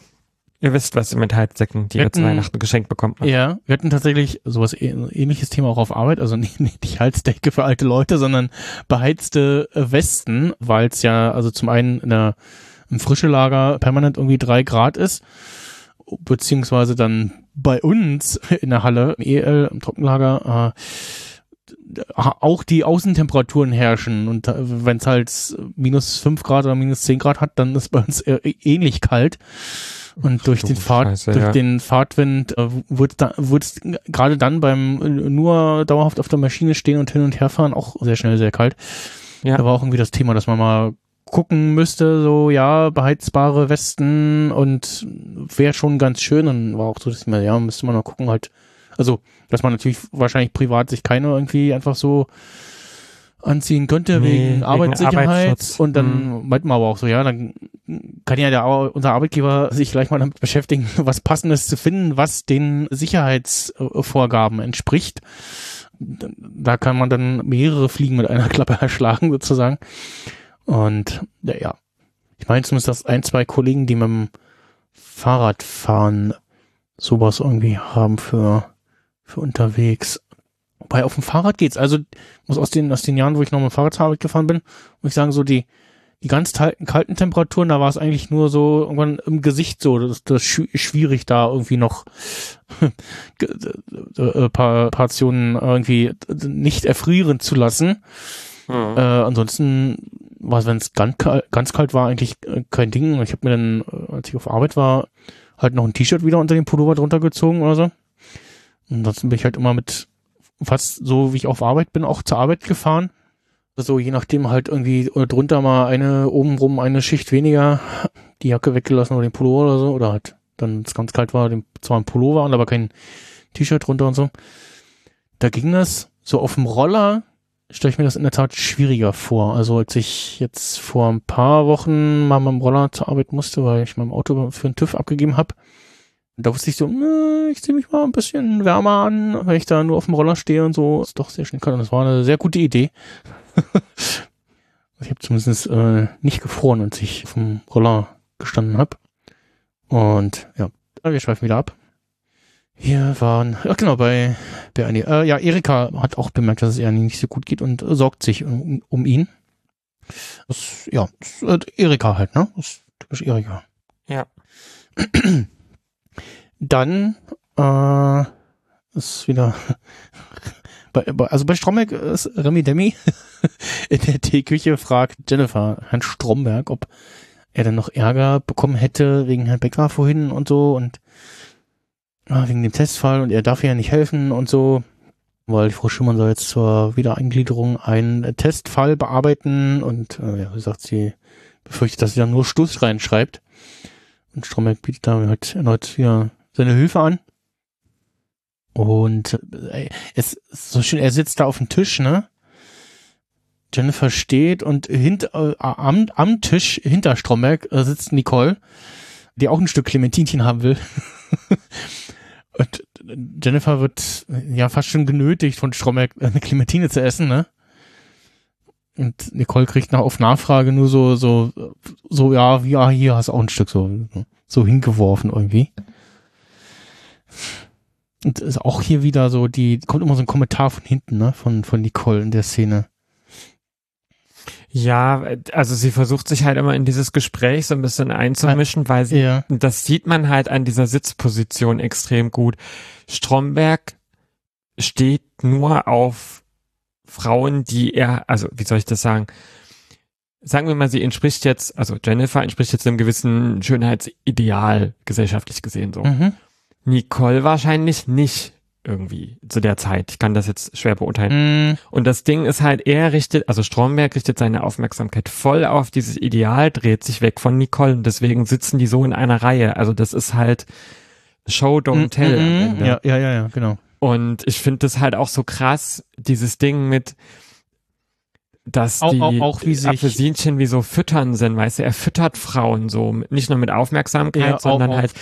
ihr wisst, was ihr mit Heizdecken, die Wir ihr zu Weihnachten geschenkt bekommt. Ja, wir hatten tatsächlich sowas ähn- ähnliches Thema auch auf Arbeit, also [laughs] nicht, nicht Heizdecke für alte Leute, sondern beheizte äh, Westen, weil es ja also zum einen in der, im frische Lager permanent irgendwie drei Grad ist, beziehungsweise dann bei uns in der Halle, im EL, im Trockenlager, äh, auch die Außentemperaturen herrschen und wenn es halt minus fünf Grad oder minus zehn Grad hat, dann ist bei uns äh, ähnlich kalt. Und durch du den Fahrt, Scheiße, durch ja. den Fahrtwind äh, wird da, wird's gerade dann beim äh, nur dauerhaft auf der Maschine stehen und hin und her fahren auch sehr schnell sehr kalt. Ja. Da war auch irgendwie das Thema, dass man mal gucken müsste, so ja, beheizbare Westen und wäre schon ganz schön. Und war auch so, dass mir, ja, müsste man mal gucken, halt, also, dass man natürlich wahrscheinlich privat sich keine irgendwie einfach so anziehen könnte Nee, wegen Arbeitssicherheit. Und dann meint man aber auch so, ja, dann kann ja der, unser Arbeitgeber sich gleich mal damit beschäftigen, [laughs] was Passendes zu finden, was den Sicherheitsvorgaben entspricht. Da kann man dann mehrere Fliegen mit einer [laughs] Klappe erschlagen, sozusagen. Und ja, ja. ich meine zumindest, dass ein, zwei Kollegen, die mit dem Fahrrad fahren, sowas irgendwie haben für, für unterwegs. Wobei auf dem Fahrrad geht's. Also muss aus den, aus den Jahren, wo ich noch mit dem Fahrrad zur Arbeit gefahren bin, muss ich sagen, so die, die ganz kalten, Temperaturen, da war es eigentlich nur so irgendwann im Gesicht so. Das, das schwierig, da irgendwie noch [laughs] ge- äh, paar Portionen irgendwie nicht erfrieren zu lassen. Hm. Äh, ansonsten war, wenn es ganz, ganz kalt war, eigentlich äh, kein Ding. Ich habe mir dann, äh, als ich auf Arbeit war, halt noch ein T-Shirt wieder unter den Pullover drunter gezogen oder so. Und ansonsten bin ich halt immer mit fast so, wie ich auf Arbeit bin, auch zur Arbeit gefahren. Also je nachdem halt irgendwie drunter mal eine, obenrum eine Schicht weniger, die Jacke weggelassen oder den Pullover oder so. Oder halt dann, es ganz kalt war, den, zwar ein Pullover an, aber kein T-Shirt drunter und so. Da ging das so auf dem Roller stelle ich mir das in der Tat schwieriger vor. Also als ich jetzt vor ein paar Wochen mal mit dem Roller zur Arbeit musste, weil ich mein Auto für einen TÜV abgegeben habe, da wusste ich so, "Nö, ich ziehe mich mal ein bisschen wärmer an, wenn ich da nur auf dem Roller stehe und so. Ist doch sehr schnell kalt. Und das war eine sehr gute Idee. [laughs] ich habe zumindest äh, nicht gefroren, als ich auf dem Roller gestanden habe. Und ja, wir schweifen wieder ab. Wir waren, ja genau, bei Bernie. Äh, ja, Erika hat auch bemerkt, dass es ihr nicht so gut geht und äh, sorgt sich um, um ihn. Das, ja, das, äh, Erika halt, ne? Das ist typisch Erika. Ja. [clears throat] Dann äh, ist wieder [laughs] bei, bei, also bei Stromberg ist Remy Demi [laughs] in der Teeküche fragt Jennifer Herrn Stromberg, ob er denn noch Ärger bekommen hätte wegen Herrn Becker vorhin und so und ah, wegen dem Testfall und er darf ja nicht helfen und so, weil Frau Schumann soll jetzt zur Wiedereingliederung einen Testfall bearbeiten und äh, ja, wie sagt sie, befürchtet, dass sie dann nur Stuss reinschreibt. Und Stromberg bietet da halt erneut wieder seine Hilfe an. Und äh, es ist so schön, er sitzt da auf dem Tisch, ne? Jennifer steht und hint, äh, am, am Tisch hinter Stromberg äh, sitzt Nicole, die auch ein Stück Clementinchen haben will. [laughs] und Jennifer wird ja fast schon genötigt, von Stromberg eine Clementine zu essen, ne? Und Nicole kriegt nach, auf Nachfrage nur so, so, so, ja, ja, hier hast du auch ein Stück so, so hingeworfen irgendwie. Und ist auch hier wieder so, die, kommt immer so ein Kommentar von hinten, ne, von, von Nicole in der Szene. Ja, also sie versucht sich halt immer in dieses Gespräch so ein bisschen einzumischen, weil sie, Ja. das sieht man halt an dieser Sitzposition extrem gut. Stromberg steht nur auf Frauen, die er, also wie soll ich das sagen? Sagen wir mal, sie entspricht jetzt, also Jennifer entspricht jetzt einem gewissen Schönheitsideal, gesellschaftlich gesehen so. Mhm. Nicole wahrscheinlich nicht irgendwie zu der Zeit. Ich kann das jetzt schwer beurteilen. Mhm. Und das Ding ist halt, er richtet, also Stromberg richtet seine Aufmerksamkeit voll auf dieses Ideal, dreht sich weg von Nicole und deswegen sitzen die so in einer Reihe. Also das ist halt Show, don't tell. am Mhm. Ende. Ja, ja, ja, ja, genau. Und ich finde das halt auch so krass, dieses Ding mit, dass Auch- die auch- auch wie Apfelsinchen wie so füttern sind, weißt du, er füttert Frauen so, nicht nur mit Aufmerksamkeit, Ja, sondern halt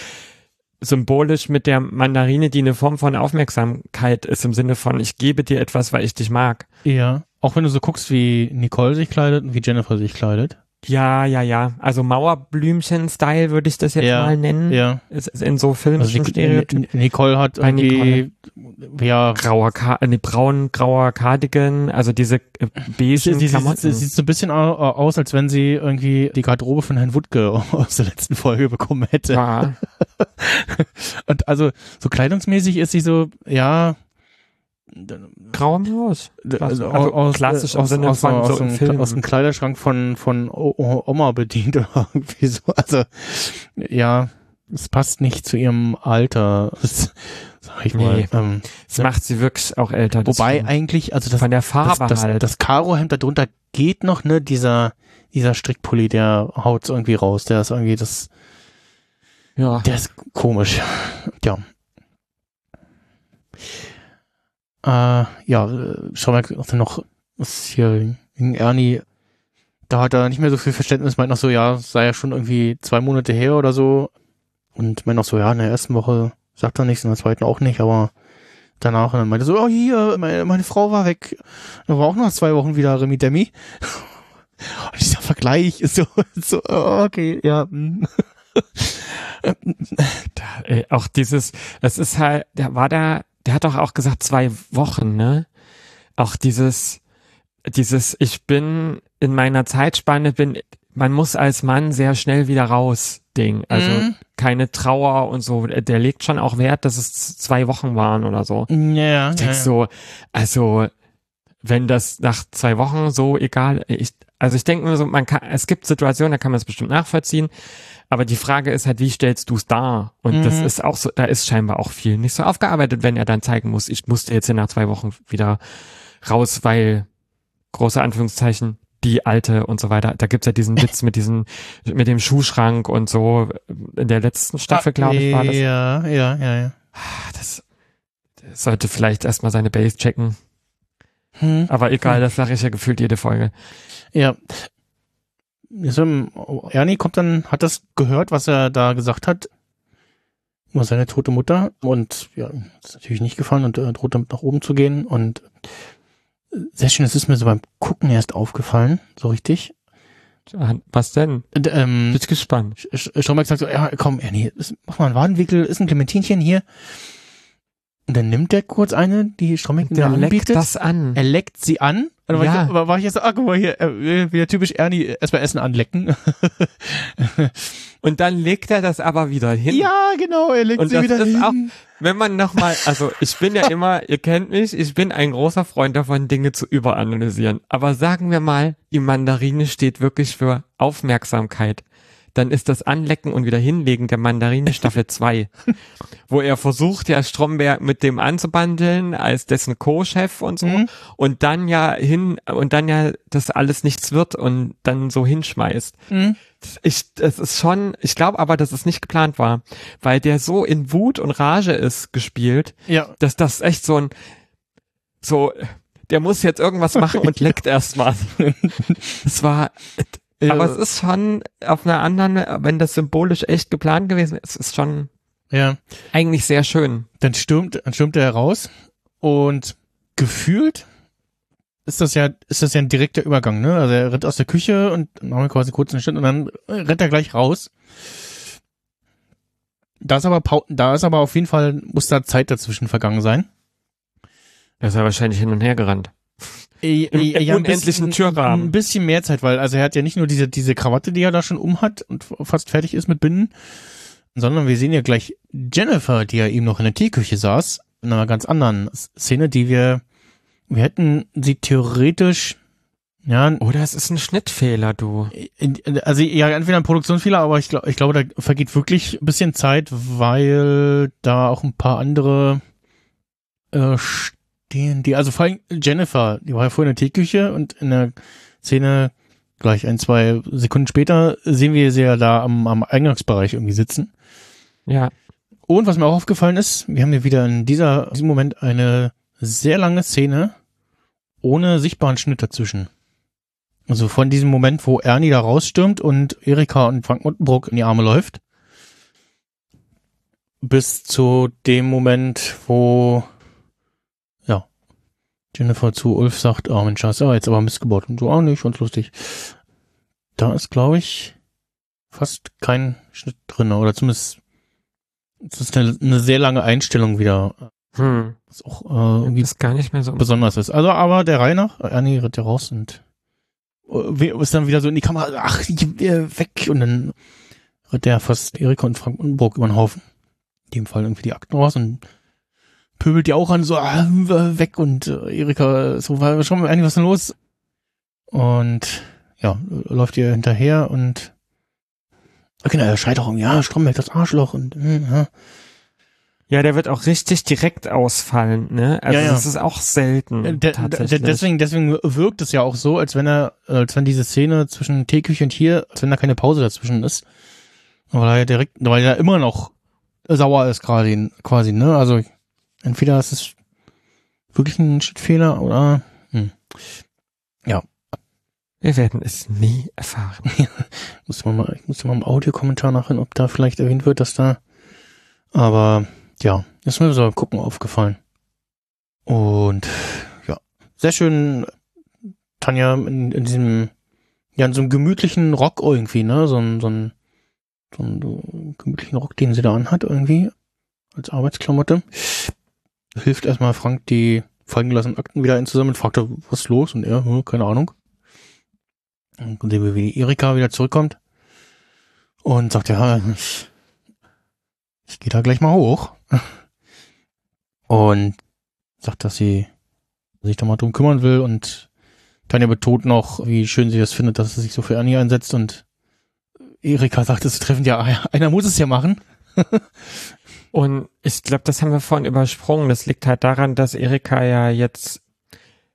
symbolisch mit der Mandarine, die eine Form von Aufmerksamkeit ist, im Sinne von, ich gebe dir etwas, weil ich dich mag. Ja. Auch wenn du so guckst, wie Nicole sich kleidet und wie Jennifer sich kleidet. Ja, ja, ja. Also Mauerblümchen-Style würde ich das jetzt Ja, mal nennen. Ja. Es ist in so Also filmischen Stereotypen. Nic- Nicole hat Bei irgendwie, ja, Grauer, Ka nee, braun, grauer Cardigan, also diese äh, sie, beigen sie, sie, Klamotten. sie sieht so ein bisschen au- aus, als wenn sie irgendwie die Garderobe von Herrn Wutke [laughs] aus der letzten Folge bekommen hätte. ja, [laughs] Und also so kleidungsmäßig ist sie so, ja, grauer Maus. also, Also aus, klassisch aus, aus, von aus, so Film. aus dem Kleiderschrank von von Oma bedient oder [laughs] irgendwie so. Also ja, es passt nicht zu ihrem Alter, das, sag ich mal. Nee. Ähm, Das macht sie wirklich auch älter. das wobei stimmt. eigentlich, also das, von der das, Farbe das, halt. das Karohemd darunter geht noch, ne? Dieser dieser Strickpulli, der haut irgendwie raus. Der ist irgendwie das, ja. der ist komisch. Ja. Äh, ja, äh, schau mal auch noch, was hier wegen Ernie, da hat er nicht mehr so viel Verständnis, meint noch so, ja, sei ja schon irgendwie zwei Monate her oder so. Und meint noch so, ja, in der ersten Woche sagt er nichts, in der zweiten auch nicht, aber danach und dann meinte er so, oh hier, meine, meine Frau war weg. Da war auch noch zwei Wochen wieder Remi Demi. [laughs] Und dieser Vergleich ist so, [laughs] so, oh, okay, ja. [laughs] mm. Ey, auch dieses, es ist halt, der war da, der hat doch auch gesagt zwei Wochen, ne? Auch dieses, dieses, ich bin in meiner Zeitspanne, bin, man muss als Mann sehr schnell wieder raus, Ding. Also Mhm. keine Trauer und so. Der legt schon auch Wert, dass es zwei Wochen waren oder so. Ja, ja, Ich denk so, also wenn das nach zwei Wochen so egal, ich, also ich denke mir so, man kann, es gibt Situationen, da kann man es bestimmt nachvollziehen, aber die Frage ist halt, wie stellst du es dar? Und das Mhm. ist auch so, da ist scheinbar auch viel nicht so aufgearbeitet, wenn er dann zeigen muss, ich musste jetzt hier nach zwei Wochen wieder raus, weil große Anführungszeichen die alte und so weiter. Da gibt's ja diesen [laughs] Witz mit diesem, mit dem Schuhschrank und so. In der letzten Staffel, glaube ich, war das. Ja, ja, ja, ja. Ah, Das, das sollte vielleicht erstmal seine Base checken. Hm. Aber egal, das sage ich ja gefühlt jede Folge. Ja. Ernie kommt dann, hat das gehört, was er da gesagt hat über seine tote Mutter und ja, ist natürlich nicht gefallen und äh, droht damit nach oben zu gehen und äh, sehr schön, das ist mir so beim Gucken erst aufgefallen, so richtig. Ah, Was denn? Und, ähm, Bin gespannt. Stromberg sagt so, ja, komm, Ernie, mach mal einen Wadenwickel, ist ein Clementinchen hier. Und dann nimmt er kurz eine, die Stromberg ihm Der da leckt anbietet. das an. Er leckt sie an. Und dann war, Ja. ich, war, ich jetzt so, ah, guck mal hier, äh, wieder typisch Ernie, erstmal Essen anlecken. [laughs] Und dann legt er das aber wieder hin. ja, genau, er legt Und sie das wieder ist hin. auch, wenn man nochmal, also ich bin ja immer, ihr kennt mich, ich bin ein großer Freund davon, Dinge zu überanalysieren. Aber sagen wir mal, die Mandarine steht wirklich für Aufmerksamkeit. Dann ist das Anlecken und wieder hinlegen der Mandarine Staffel 2, [laughs] wo er versucht, ja Stromberg mit dem anzubandeln als dessen Co-Chef und so Mhm. und dann ja hin und dann ja das alles nichts wird und dann so hinschmeißt Mhm. ich, das ist schon, ich glaube aber, dass es nicht geplant war, weil der so in Wut und Rage ist gespielt, Ja, dass das echt so ein, so, der muss jetzt irgendwas machen [laughs] und leckt erstmal. Es [laughs] war, Ja. aber es ist schon auf einer anderen, wenn das symbolisch echt geplant gewesen es ist schon, Ja. Eigentlich sehr schön. Dann stürmt, dann stürmt er raus und gefühlt ist das ja, ist das ja ein direkter Übergang, ne? Also er rennt aus der Küche und haben wir quasi kurz einen Schnitt und dann rennt er gleich raus. Da ist aber, da ist aber auf jeden Fall, muss da Zeit dazwischen vergangen sein. Da ist er wahrscheinlich hin und her gerannt. Im, im unendlichen Türrahmen. Ein bisschen mehr Zeit, weil also er hat ja nicht nur diese, diese Krawatte, die er da schon um hat und fast fertig ist mit Binden, sondern wir sehen ja gleich Jennifer, die ja eben noch in der Teeküche saß, in einer ganz anderen Szene, die wir, wir hätten sie theoretisch, ja, Oder es ist ein Schnittfehler, du. also ja, entweder ein Produktionsfehler, aber ich glaube, ich glaube, da vergeht wirklich ein bisschen Zeit, weil da auch ein paar andere äh, stehen, die, also vor allem Jennifer, die war ja vorhin in der Teeküche und in der Szene gleich ein, zwei Sekunden später sehen wir sie ja da am, am Eingangsbereich irgendwie sitzen. Ja. Und was mir auch aufgefallen ist, wir haben hier wieder in dieser, diesem Moment eine sehr lange Szene ohne sichtbaren Schnitt dazwischen. Also von diesem Moment, wo Ernie da rausstürmt und Erika und Frank Muttenbrook in die Arme läuft, bis zu dem Moment, wo Jennifer zu Ulf sagt, oh Mensch, hast du jetzt aber Mist gebaut und so auch nicht, ganz lustig. Da ist, glaube ich, fast kein Schnitt drin, oder zumindest es ist eine, eine sehr lange Einstellung wieder, Hm. was auch äh, irgendwie Ist gar nicht mehr so. besonders ist. Also aber der Reihe nach, Ernie rennt ja raus und äh, ist dann wieder so in die Kamera, ach, äh, weg und dann rennt der fast Erika und Frank Unburg über den Haufen. In dem Fall irgendwie die Akten raus und pöbelt die auch an, so ah, weg und äh, Erika, so war schon Ernie, was ist denn los? Und ja, läuft ihr hinterher und genau, er schreit auch irgendwie, ja, Stromberg, das Arschloch und äh, ja. Ja, der wird auch richtig direkt ausfallen, ne? Also Ja, ja. das ist auch selten. Äh, de- tatsächlich. de- deswegen, deswegen wirkt es ja auch so, als wenn er, als wenn diese Szene zwischen Teeküche und hier, als wenn da keine Pause dazwischen ist. Weil er direkt, weil er immer noch sauer ist quasi, quasi, ne? Also entweder ist es wirklich ein Schnittfehler oder hm. Wir werden es nie erfahren. [laughs] muss man mal, ich muss mal im Audiokommentar nachher, ob da vielleicht erwähnt wird, dass da. Aber ja, ist mir so gucken aufgefallen. Und ja, sehr schön, Tanja in, in diesem, ja, in so einem gemütlichen Rock irgendwie, ne? So ein, so ein, so einen gemütlichen Rock, den sie da anhat irgendwie, als Arbeitsklamotte. Hilft erstmal Frank die fallen gelassenen Akten wieder einzusammeln, fragt er, was ist los? Und er, hm, keine Ahnung. Und sehen wir, wie Erika wieder zurückkommt und sagt, ja, ich, ich gehe da gleich mal hoch. Und sagt, dass sie sich da mal drum kümmern will und Tanja betont noch, wie schön sie das findet, dass sie sich so für Annie einsetzt und Erika sagt, es treffen ja, einer muss es ja machen. [laughs] Und ich glaube, das haben wir vorhin übersprungen. Das liegt halt daran, dass Erika ja jetzt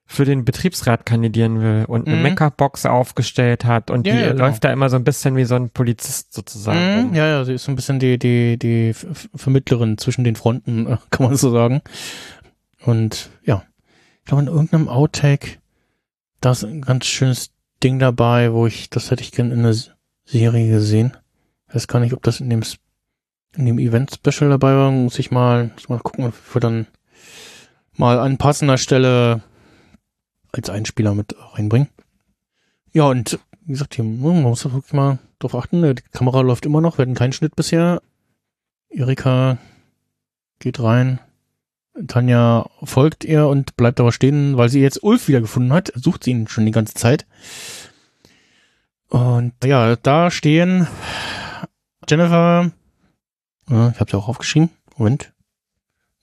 für den Betriebsrat kandidieren will und eine Mhm. Make-up-Box aufgestellt hat und Ja, die ja, genau. läuft da immer so ein bisschen wie so ein Polizist sozusagen. Mhm, ja, ja, sie ist so ein bisschen die, die, die Vermittlerin zwischen den Fronten, [laughs] kann man so sagen. Und ja, ich glaube, in irgendeinem Outtake, da ist ein ganz schönes Ding dabei, wo ich, das hätte ich gern in einer S- Serie gesehen. Ich weiß gar nicht, ob das in dem, in dem Event-Special dabei war. Muss ich mal, muss mal gucken, ob wir dann mal an passender Stelle als Einspieler mit reinbringen. Ja, und wie gesagt, hier, man muss wirklich mal drauf achten. Die Kamera läuft immer noch, wir hatten keinen Schnitt bisher. Erika geht rein. Tanja folgt ihr und bleibt aber stehen, weil sie jetzt Ulf wiedergefunden hat. Sucht sie ihn schon die ganze Zeit. Und ja, da stehen Jennifer. Ich habe sie auch aufgeschrieben. Moment.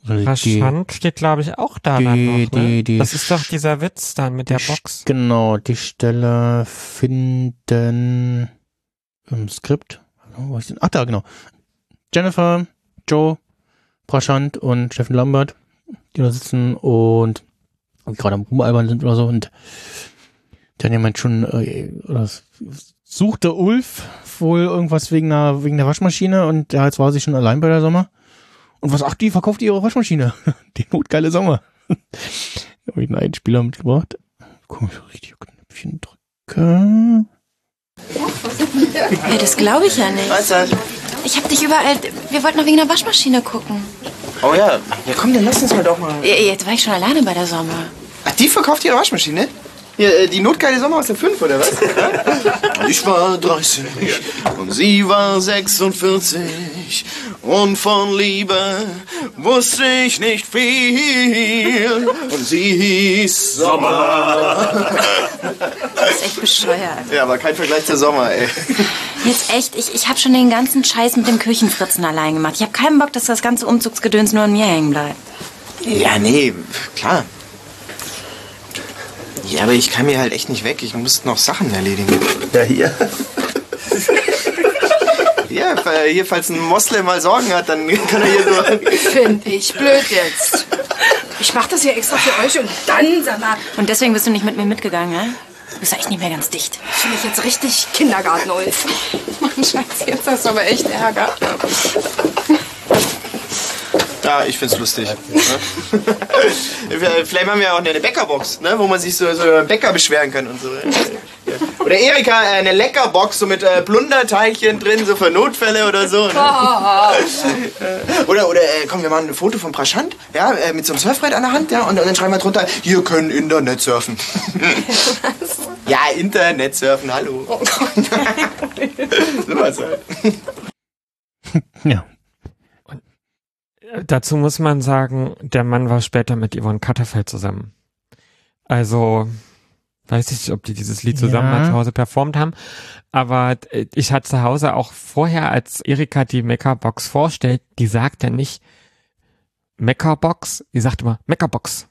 Die- Verschand steht, glaube ich, auch da die- noch. Ne? die- die- das ist doch dieser Witz dann mit der Box. Genau, die Stelle finden im Skript. Wo ist denn? Ach da, genau. Jennifer, Joe, Prashant und Steffen Lambert, die da sitzen und gerade am Rumalbern sind oder so und dann jemand schon äh, oder suchte Ulf wohl irgendwas wegen einer wegen der Waschmaschine und ja, jetzt war sie schon allein bei der Sommer. Und was ach die verkauft ihre Waschmaschine? [laughs] Die notgeile Sommer. [laughs] da habe ich einen Einspieler mitgebracht. Guck mal, so richtig Knöpfchen drücke. Ey, das glaube ich ja nicht. Was das? Ich hab dich überall. Wir wollten noch wegen der Waschmaschine gucken. Oh ja, ja komm, dann lass uns mal doch mal. Ja, Jetzt war ich schon alleine bei der Sommer. Ach, die verkauft ihre Waschmaschine? Hier, äh, die notgeile Sommer aus der 5, oder was? [laughs] ich war 30 und sie war 46. Und von Liebe wusste ich nicht viel. Und sie hieß Sommer. Das ist echt bescheuert. Ja, aber kein Vergleich zur Sommer, ey. Jetzt echt, ich, ich hab schon den ganzen Scheiß mit dem Küchenfritzen allein gemacht. Ich hab keinen Bock, dass das ganze Umzugsgedöns nur an mir hängen bleibt. Ja, nee, klar. Ja, aber ich kann mir halt echt nicht weg. Ich muss noch Sachen erledigen. Ja, hier. Ja, hier, falls ein Moslem mal Sorgen hat, dann kann er hier so... Finde ich blöd jetzt. Ich mach das hier extra für euch und dann, sag mal, Und deswegen bist du nicht mit mir mitgegangen, ne? Du bist ja echt nicht mehr ganz dicht. fühle ich jetzt richtig Kindergarten-Ulf. Mann, Schatz, jetzt hast du aber echt Ärger. Ja, ich find's lustig. [laughs] Vielleicht haben wir ja auch eine Bäckerbox, ne, wo man sich so, so über Bäcker beschweren kann und so. Oder Erika, äh, eine Leckerbox, so mit äh, Plunderteilchen drin, so für Notfälle oder so. Ne? [laughs] Oder, oder äh, komm, wir machen ein Foto von Praschant, ja, äh, mit so einem Surfbrett an der Hand, ja, und, und dann schreiben wir drunter, hier können Internet surfen. [laughs] ja, Internet surfen, hallo. so was halt. Ja. Dazu muss man sagen, der Mann war später mit Yvonne Katterfeld zusammen. Also, weiß ich nicht, ob die dieses Lied zusammen Ja. mal zu Hause performt haben, aber ich hatte zu Hause auch vorher, als Erika die Meckerbox vorstellt, die sagt ja nicht Meckerbox, die sagt immer Meckerbox.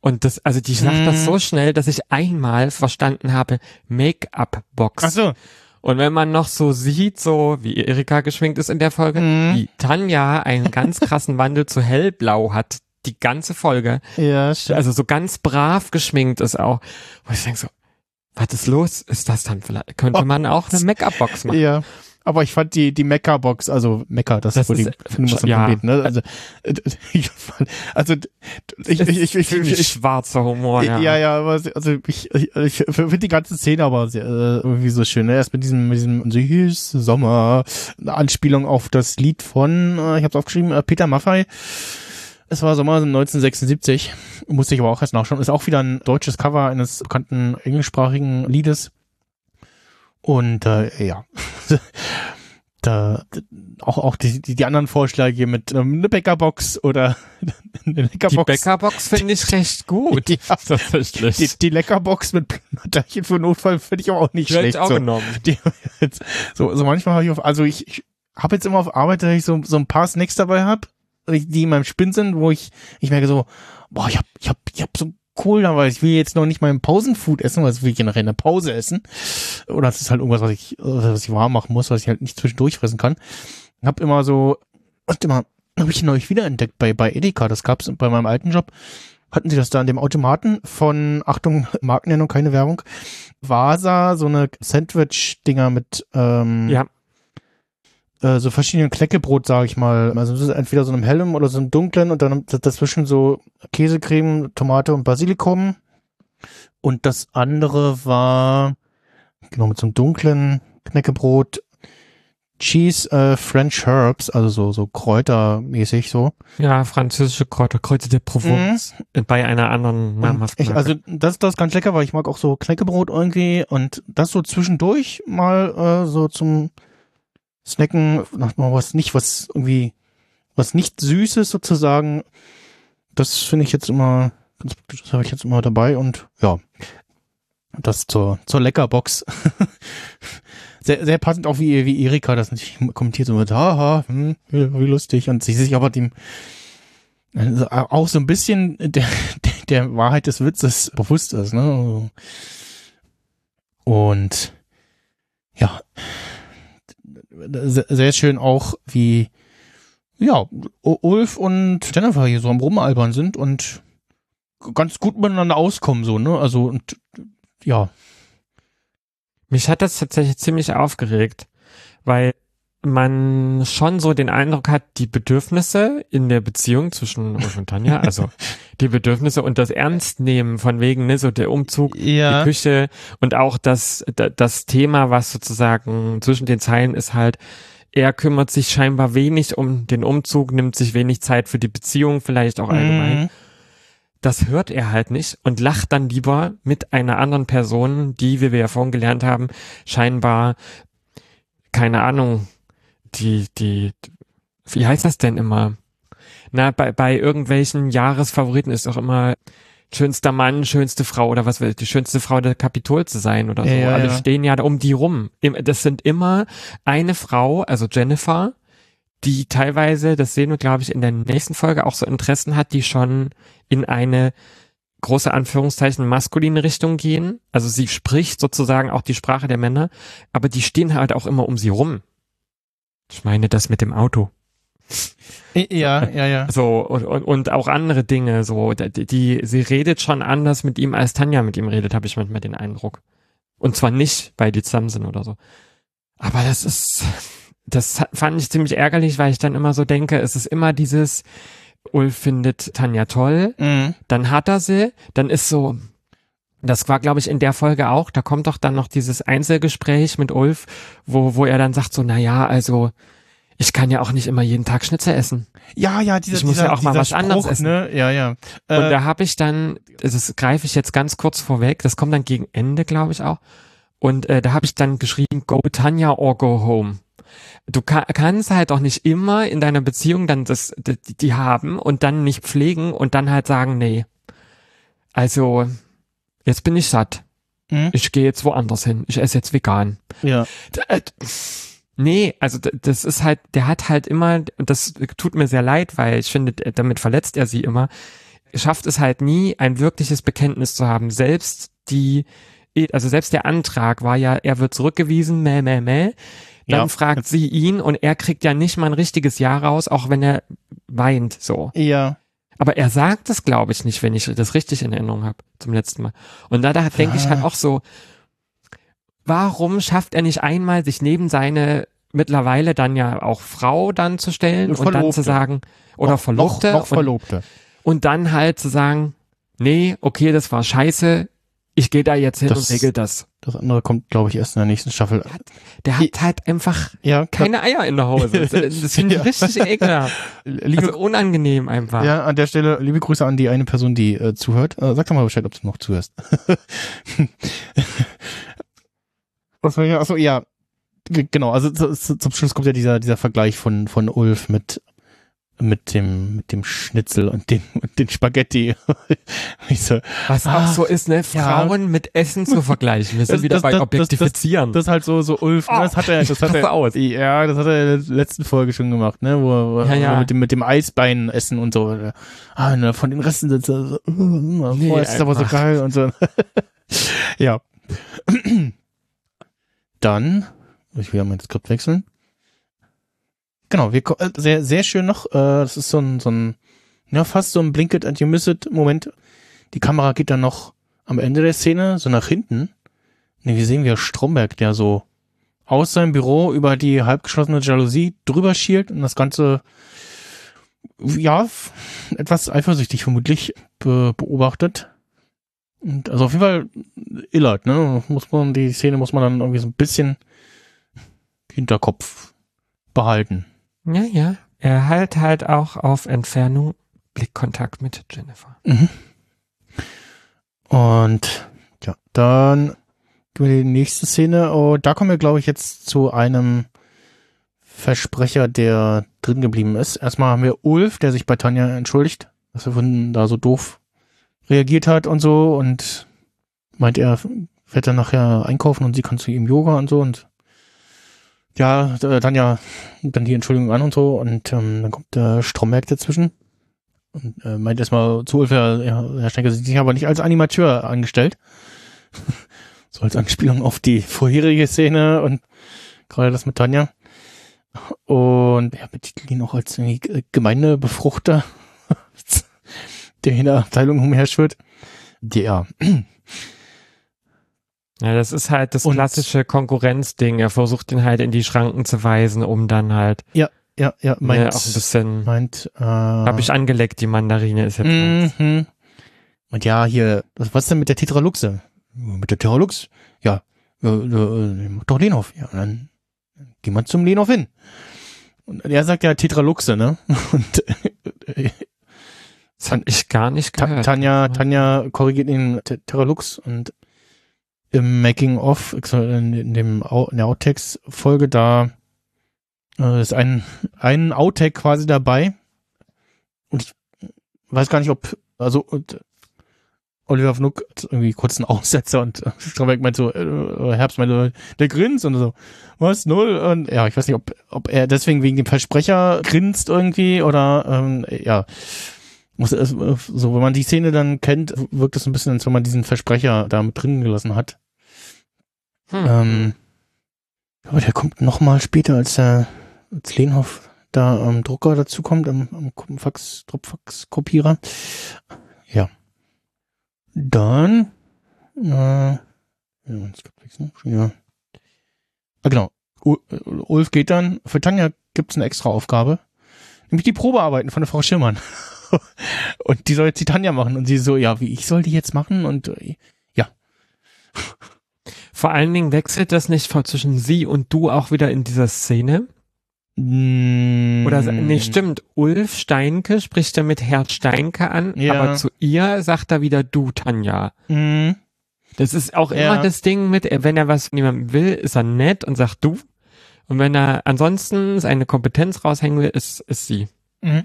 Und das, also die sagt das Mhm. so schnell, dass ich einmal verstanden habe, Make-up-Box. Ach so. Und wenn man noch so sieht, so wie Erika geschminkt ist in der Folge, Mhm. wie Tanja einen ganz krassen Wandel zu hellblau hat, die ganze Folge, Ja, stimmt. also so ganz brav geschminkt ist auch, wo ich denke so, was ist los? Ist das dann vielleicht, könnte man auch eine Make-up-Box machen? Ja. Aber ich fand die, die Mecha-Box, also Mecha, das, Das ist, wo die äh, Nummer zum ja. Planeten, ne? Also, äh, [laughs] ich fand, also, ich, ich, ich, ich, ich, ich schwarzer Humor, ja. ja, ja, also ich, ich, ich finde die ganze Szene aber sehr, äh, irgendwie so schön. Ne? Erst mit diesem, mit diesem hieß Sommer, eine Anspielung auf das Lied von, äh, ich habe es aufgeschrieben, äh, Peter Maffay. Es war Sommer 1976, musste ich aber auch erst nachschauen. Ist auch wieder ein deutsches Cover eines bekannten englischsprachigen Liedes. Und äh, ja, [laughs] da auch auch die, die, die anderen Vorschläge mit ähm, eine Bäckerbox oder [laughs] eine Die Leckerbox. Bäckerbox finde ich recht gut. [laughs] Ja. Tatsächlich. Die, die Leckerbox mit Plünderteilchen für Notfall finde ich aber auch nicht Die schlecht. auch so. genommen. Die, jetzt, so, so manchmal habe ich auf, also ich, ich habe jetzt immer auf Arbeit, dass ich so, so ein paar Snacks dabei habe, die in meinem Spinn sind, wo ich, ich merke so, boah, ich hab, ich hab, ich hab so cool, aber ich will jetzt noch nicht mal ein Pausenfood essen, weil das will ich generell in der Pause essen. Oder es ist halt irgendwas, was ich, was ich warm machen muss, was ich halt nicht zwischendurch fressen kann. Hab immer so, warte mal, habe ich neulich wiederentdeckt bei, bei Edeka, das gab's bei meinem alten Job. Hatten sie das da an dem Automaten von, Achtung, [laughs] Markennennung, keine Werbung, Vasa, so eine Sandwich-Dinger mit, ähm, Ja. Äh, so verschiedenen Knäckebrot, sage ich mal. Also es ist entweder so einem hellen oder so einem dunklen und dann dazwischen so Käsecreme, Tomate und Basilikum. Und das andere war, genau, mit so einem dunklen Knäckebrot, Cheese, äh, French Herbs, also so, so kräutermäßig so. Ja, französische Kräuter, Kräuter der Provence, bei einer anderen namhaften Ich, also das, das ist ganz lecker, weil ich mag auch so Knäckebrot irgendwie und das so zwischendurch mal äh, so zum Snacken, noch mal was nicht, was irgendwie, was nicht Süßes sozusagen. Das finde ich jetzt immer, ganz praktisch, das habe ich jetzt immer dabei und ja, das zur, zur Leckerbox. [laughs] sehr, sehr passend auch wie, wie Erika das nicht kommentiert so mit, haha, hm, wie, lustig und sie sich aber dem, also auch so ein bisschen der, [laughs] der Wahrheit des Witzes bewusst ist, ne? Und ja, sehr, schön auch, wie ja, Ulf und Jennifer hier so am Rumalbern sind und ganz gut miteinander auskommen, so, ne? Also, und ja, Mich hat das tatsächlich ziemlich aufgeregt, weil man schon so den Eindruck hat, die Bedürfnisse in der Beziehung zwischen Ulf und Tanja, [laughs] also die Bedürfnisse und das Ernstnehmen von wegen, ne, so der Umzug, Ja. die Küche und auch das, da- das Thema, was sozusagen zwischen den Zeilen ist halt, er kümmert sich scheinbar wenig um den Umzug, nimmt sich wenig Zeit für die Beziehung, vielleicht auch allgemein. Mhm. Das hört er halt nicht und lacht dann lieber mit einer anderen Person, die, wie wir ja vorhin gelernt haben, scheinbar, keine Ahnung, die, die, wie heißt das denn immer? Na, bei, bei irgendwelchen Jahresfavoriten ist doch immer schönster Mann, schönste Frau oder was will die schönste Frau der Kapitol zu sein oder so. Ja, Alle ja. stehen ja da um die rum. Das sind immer eine Frau, also Jennifer, die teilweise, das sehen wir glaube ich in der nächsten Folge auch so Interessen hat, die schon in eine große Anführungszeichen maskuline Richtung gehen. Also sie spricht sozusagen auch die Sprache der Männer, aber die stehen halt auch immer um sie rum. Ich meine das mit dem Auto. Ja, ja, ja. So, und, und, auch andere Dinge, so, die, die, sie redet schon anders mit ihm, als Tanja mit ihm redet, habe ich manchmal den Eindruck. Und zwar nicht, weil die zusammen sind oder so. Aber das ist, das fand ich ziemlich ärgerlich, weil ich dann immer so denke, es ist immer dieses, Ulf findet Tanja toll, Mhm. dann hat er sie, dann ist so, das war, glaube ich, in der Folge auch, da kommt doch dann noch dieses Einzelgespräch mit Ulf, wo, wo er dann sagt so, na ja, also, ich kann ja auch nicht immer jeden Tag Schnitzel essen. Ja, ja, dieser, Ich muss dieser, ja auch mal was anderes Spruch, essen. Ne? Ja, ja. Und Äh, da habe ich dann, das greife ich jetzt ganz kurz vorweg, das kommt dann gegen Ende, glaube ich auch. Und äh, da habe ich dann geschrieben, go Tanja or go home. Du ka kannst halt auch nicht immer in deiner Beziehung dann das, die, die haben und dann nicht pflegen und dann halt sagen, nee. Also, jetzt bin ich satt. Mhm. Ich gehe jetzt woanders hin. Ich esse jetzt vegan. ja. Äh, Nee, also das ist halt, der hat halt immer, und das tut mir sehr leid, weil ich finde, damit verletzt er sie immer, schafft es halt nie, ein wirkliches Bekenntnis zu haben. Selbst die, also selbst der Antrag war ja, er wird zurückgewiesen, meh, meh, meh. Dann Ja. fragt sie ihn und er kriegt ja nicht mal ein richtiges Ja raus, auch wenn er weint, so. Ja. Aber er sagt es, glaube ich, nicht, wenn ich das richtig in Erinnerung habe, zum letzten Mal. Und da, da denke ich halt auch so, warum schafft er nicht einmal, sich neben seine mittlerweile dann ja auch Frau dann zu stellen und dann zu sagen, oder Noch- Verlobte, Noch, noch und, Verlobte. und dann halt zu sagen, nee, okay, das war scheiße, ich gehe da jetzt hin Das- und regel das. Das andere kommt, glaube ich, erst in der nächsten Staffel. Der hat halt einfach Ja, keine Eier in der Hose. Das, das [laughs] finde ich Ja. richtig ekelhaft. Liebe, Also unangenehm einfach. ja, an der Stelle liebe Grüße an die eine Person, die äh, zuhört. Äh, sag doch mal Bescheid, ob du noch zuhörst. [laughs] Achso, ja, achso, ja. Genau, also zu, zu, zum Schluss kommt ja dieser, dieser Vergleich von, von Ulf mit, mit dem, mit dem Schnitzel und den, und den Spaghetti. [laughs] so, Was Ah, auch so ist, ne? ja. Frauen mit Essen zu vergleichen. Wir sind Das- wieder das- bei das- Objektifizieren. Das ist halt so, so Ulf, ne? das hat er, das hat er, aus. ja, das hat er in der letzten Folge schon gemacht, ne, wo, wo Ja, ja. mit dem, mit dem Eisbein essen und so, ah, ne, von den Resten sind so, so [laughs] Nee, oh, das ist aber so geil und so. [laughs] ja. [clears throat] Dann, ich will ja mein Skript wechseln. Genau, wir, äh, sehr, sehr schön noch, äh, das ist so ein, so ein, ja, fast so ein Blink it and you miss it Moment. Die Kamera geht dann noch am Ende der Szene so nach hinten. Ne, wir sehen, wie Stromberg, der so aus seinem Büro über die halbgeschlossene Jalousie drüber schielt und das Ganze, ja, etwas eifersüchtig vermutlich be beobachtet. Und also auf jeden Fall illert, ne? Muss man, die Szene muss man dann irgendwie so ein bisschen Hinterkopf behalten. Ja, ja. Er halt halt auch auf Entfernung Blickkontakt mit Jennifer. Mhm. Und ja, dann gehen wir in die nächste Szene. Oh, da kommen wir, glaube ich, jetzt zu einem Versprecher, der drin geblieben ist. Erstmal haben wir Ulf, der sich bei Tanja entschuldigt, dass er von da so doof reagiert hat und so und meint, er fährt dann nachher einkaufen und sie kann zu ihm Yoga und so und ja, äh, Tanja nimmt dann die Entschuldigung an und so und ähm, dann kommt der Stromberg dazwischen und äh, meint erstmal zu Ulf, ja, Herr Schenker, Sie sind aber nicht als Animateur angestellt. [laughs] so als Anspielung auf die vorherige Szene und gerade das mit Tanja. Und er betitelt ihn auch als G- Gemeindebefruchter, [laughs] der in der Abteilung umherschwirrt. Der, [clears throat] Ja, das ist halt das Und- klassische Konkurrenzding. Er versucht ihn halt in die Schranken zu weisen, um dann halt ja, ja, meint, ne, auch ein bisschen. meint, äh, Hab ich angeleckt, die Mandarine ist jetzt. Mhm. Und ja, hier, was, was denn mit der Tetraluxe? Mit der Tetralux? Ja, äh, äh, mach doch Lenhoff. Ja, und dann geh mal zum Lenhof hin. Und er sagt ja Tetraluxe, ne? [laughs] Und äh, Das hab ich gar nicht gehört. Tanja, Tanja korrigiert ihn Te- Terralux und im Making of, in, dem in der Outtakes-Folge, da äh, ist ein, ein Outtake quasi dabei. Und ich weiß gar nicht, ob, also und Oliver Fnuck hat irgendwie kurz einen Aussetzer und äh, Stromberg meint so, äh, Herbst meinte, der grinst und so, was, null? Und ja, ich weiß nicht, ob, ob er deswegen wegen dem Versprecher grinst irgendwie oder, ähm, ja, muss es, äh, so, wenn man die Szene dann kennt, wirkt es ein bisschen, als wenn man diesen Versprecher da mit drin gelassen hat. Hm. Ähm, aber der kommt noch mal später, als der, als Lehnhoff da am Drucker dazu kommt, am, am Fax, Dropfax-Kopierer. Ja. Dann, äh, ja, jetzt gibt's nichts, ne? Wieder. Ah, genau. U Ulf geht dann, für Tanja gibt's eine extra Aufgabe, nämlich die Probearbeiten von der Frau Schirmann. [laughs] und die soll jetzt die Tanja machen und sie so, ja, wie ich soll die jetzt machen und äh, ja. Vor allen Dingen wechselt das nicht von zwischen sie und du auch wieder in dieser Szene? Mm, Oder nee, stimmt, Ulf Steinke spricht ja mit Herr Steinke an, Ja. aber zu ihr sagt er wieder du, Tanja. Mm, Das ist auch Ja. immer das Ding mit, wenn er was von jemandem will, ist er nett und sagt du. Und wenn er ansonsten seine Kompetenz raushängen will, ist, ist sie. Mhm.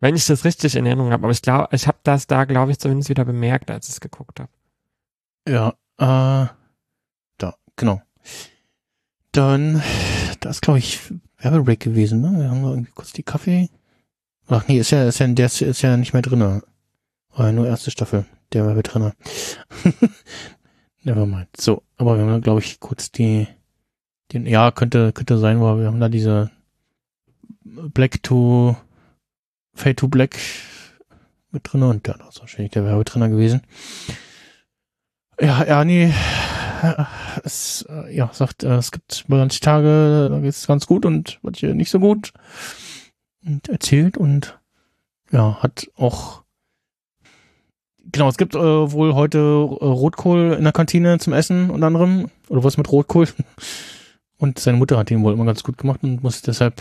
Wenn ich das richtig in Erinnerung habe. Aber ich glaube, ich habe das da, glaube ich, zumindest wieder bemerkt, als ich es geguckt habe. Ja, äh, da, genau. Dann, das ist, glaube ich, Werbebreak gewesen, ne? Wir haben da irgendwie kurz die Kaffee. Ach nee, ist ja, ist ja, der ist, ist ja nicht mehr drinne. War ja nur erste Staffel, der Werbetrenner. [laughs] Nevermind. So, aber wir haben da, glaube ich, kurz die, den, ja, könnte, könnte sein, weil wir haben da diese Black to, Fade to Black mit drinne und das ist wahrscheinlich der Werbetrenner gewesen. Ja, Ernie es, äh, ja, sagt, äh, es gibt manche Tage, da geht es ganz gut und manche nicht so gut. Und erzählt und ja, hat auch genau, es gibt äh, wohl heute äh, Rotkohl in der Kantine zum Essen unter anderem. Oder was mit Rotkohl. [laughs] Und seine Mutter hat ihn wohl immer ganz gut gemacht und muss deshalb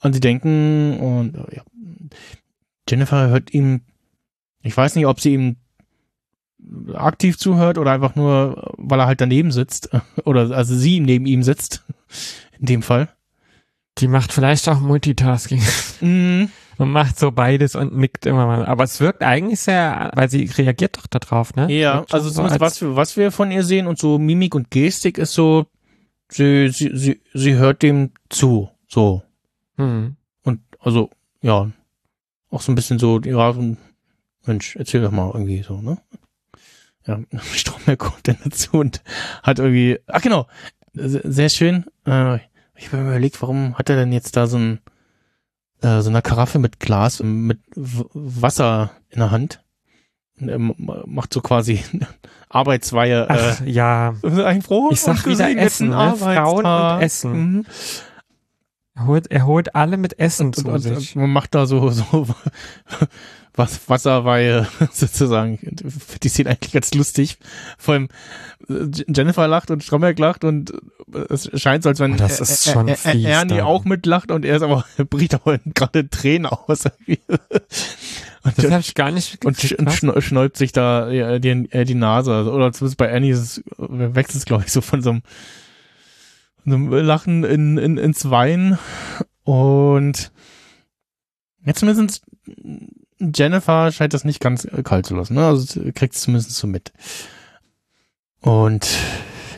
an sie denken. Und äh, ja. Jennifer hört ihm, ich weiß nicht, ob sie ihm aktiv zuhört oder einfach nur, weil er halt daneben sitzt. [laughs] Oder also sie neben ihm sitzt. [laughs] In dem Fall. Die macht vielleicht auch Multitasking. Mhm. [laughs] Und macht so beides und nickt immer mal. Aber es wirkt eigentlich sehr, weil sie reagiert doch darauf, ne? Ja, also so was als- wir, was wir von ihr sehen und so Mimik und Gestik ist so, sie, sie, sie, sie hört dem zu. So. Hm. Und also, ja, auch so ein bisschen so, ja, so ein, Mensch, erzähl doch mal irgendwie so, ne? Ja, Stromberg kommt dann dazu und hat irgendwie, ach genau, se- sehr schön. Äh, ich habe mir überlegt, warum hat er denn jetzt da so ein, äh, so eine Karaffe mit Glas, mit Wasser in der Hand? Und er macht so quasi [laughs] Arbeitsweihe. Ach, äh, ja. [laughs] ein frohen Ich sag wieder Essen, ne? Frauen und. Essen. Mhm. Er holt, er holt alle mit Essen und, zu und, sich. und man macht da so, so [laughs] was Wasserweihe [laughs] sozusagen. Die sehen eigentlich ganz lustig. Vor allem äh, Jennifer lacht und Stromberg lacht und es scheint so, als wenn Oh, das ist schon Ä- Ä- fies Ernie dann. auch mitlacht und er ist aber [laughs] bricht aber gerade Tränen aus. Und, Das habe ich gar nicht und, sch- und schn schnäubt sich da die, äh, die Nase. Also, Oder zumindest bei Annie ist es, äh, wechselt es, glaube ich, so von so einem Lachen in, in, ins Weinen. Und jetzt zumindest Jennifer scheint das nicht ganz äh, kalt zu lassen. Ne? Also kriegt es zumindest so mit. Und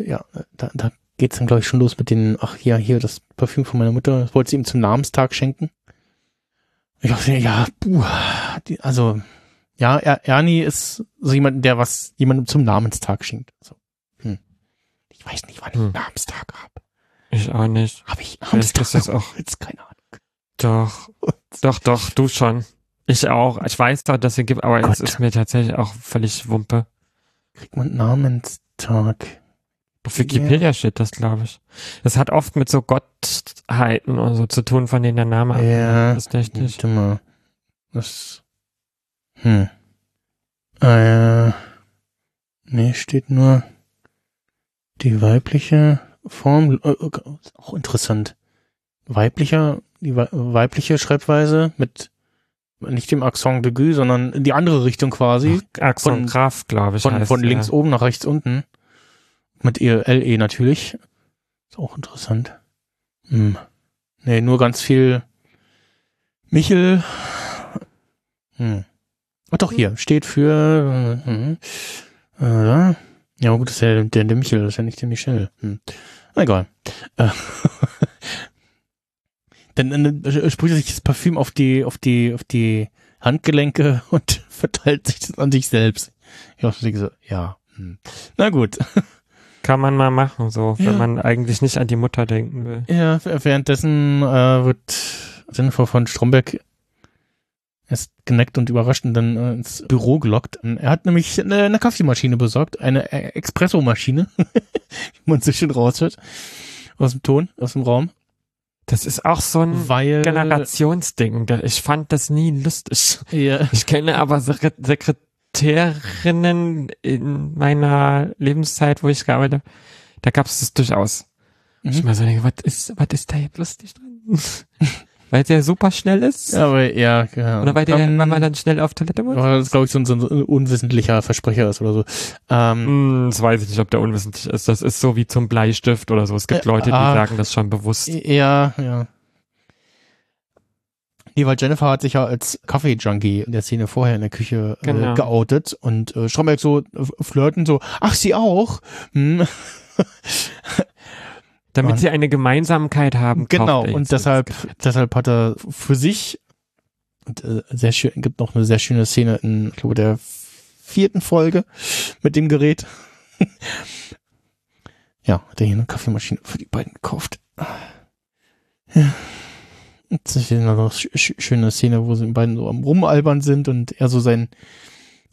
ja, da, da geht's dann, glaube ich, schon los mit den, ach ja, hier, das Parfüm von meiner Mutter, das wollte sie ihm zum Namenstag schenken. Ich dachte, ja, puh, die, also, ja, er, Ernie ist so jemand, der was jemandem zum Namenstag schenkt. So. Hm. Ich weiß nicht, wann ich Hm. Namenstag habe. Ich auch nicht. Habe ich Vielleicht ist das auch. Jetzt keine Ahnung. Doch. Doch, doch, du schon. Ich auch. Ich weiß doch, dass es gibt, aber es Gott. ist mir tatsächlich auch völlig Wumpe. Kriegt man Namenstag? Auf Wikipedia steht das, glaube ich. Das hat oft mit so Gottheiten und so zu tun, von denen der Name Ja. ist richtig. Warte mal. Das. Hm. Äh. Nee, steht nur die weibliche. Form, äh, auch interessant. Weiblicher, die wei- weibliche Schreibweise mit nicht dem Accent de Gue, sondern in die andere Richtung quasi. Axon Von- Graf, glaube ich. Von, heißt von links oben nach rechts unten. Mit ihr LE natürlich. Ist auch interessant. Hm. Nee, nur ganz viel Michel. Hm. Ach doch, hier steht für. Äh, äh, äh, ja, gut, das ist ja der, der Michel, das ist ja nicht der Michel. Hm. Na, Egal. Äh, [laughs] dann äh, sprüht sich das Parfüm auf die, auf die, auf die Handgelenke [laughs] und verteilt sich das an sich selbst. Ich hab so, ja. Hm. Na gut. [laughs] Kann man mal machen, so, Ja. wenn man eigentlich nicht an die Mutter denken will. Ja, währenddessen äh, wird Jennifer von Stromberg erst geneckt und überrascht und dann äh, ins Büro gelockt. Er hat nämlich eine, eine Kaffeemaschine besorgt, eine äh, Espresso-Maschine, [laughs] wie man so schön raushört, aus dem Ton, aus dem Raum. Das ist auch so ein Weil Generationsding. Ich fand das nie lustig. Ja. Ich kenne aber Sekre- Sekretärinnen in meiner Lebenszeit, wo ich gearbeitet habe, da gab es das durchaus. Ich Mhm. mal so denke, was ist, was ist da jetzt lustig dran? [laughs] weil der super schnell ist? Ja, aber ja, ja. Oder weil, der, Ähm, weil man dann schnell auf Toilette muss? weil das, glaube ich, so ein, so ein unwissentlicher Versprecher ist oder so. Ähm, Hm, das weiß ich nicht, ob der unwissentlich ist. Das ist so wie zum Bleistift oder so. Es gibt Äh, Leute, die ah. sagen das schon bewusst. Ja, ja. Nee, weil Jennifer hat sich ja als Kaffee-Junkie in der Szene vorher in der Küche äh, Genau. geoutet und äh, Stromberg so äh, flirten so, ach, sie auch? Hm. [laughs] Damit Und- sie eine Gemeinsamkeit haben. Genau, und deshalb, deshalb hat er für sich und äh, sehr schön, gibt noch eine sehr schöne Szene in, ich glaube, der vierten Folge mit dem Gerät. [laughs] ja, hat er hier eine Kaffeemaschine für die beiden gekauft. Ja. Das ist noch eine sch sch- schöne Szene, wo sie beiden so am Rumalbern sind und er so sein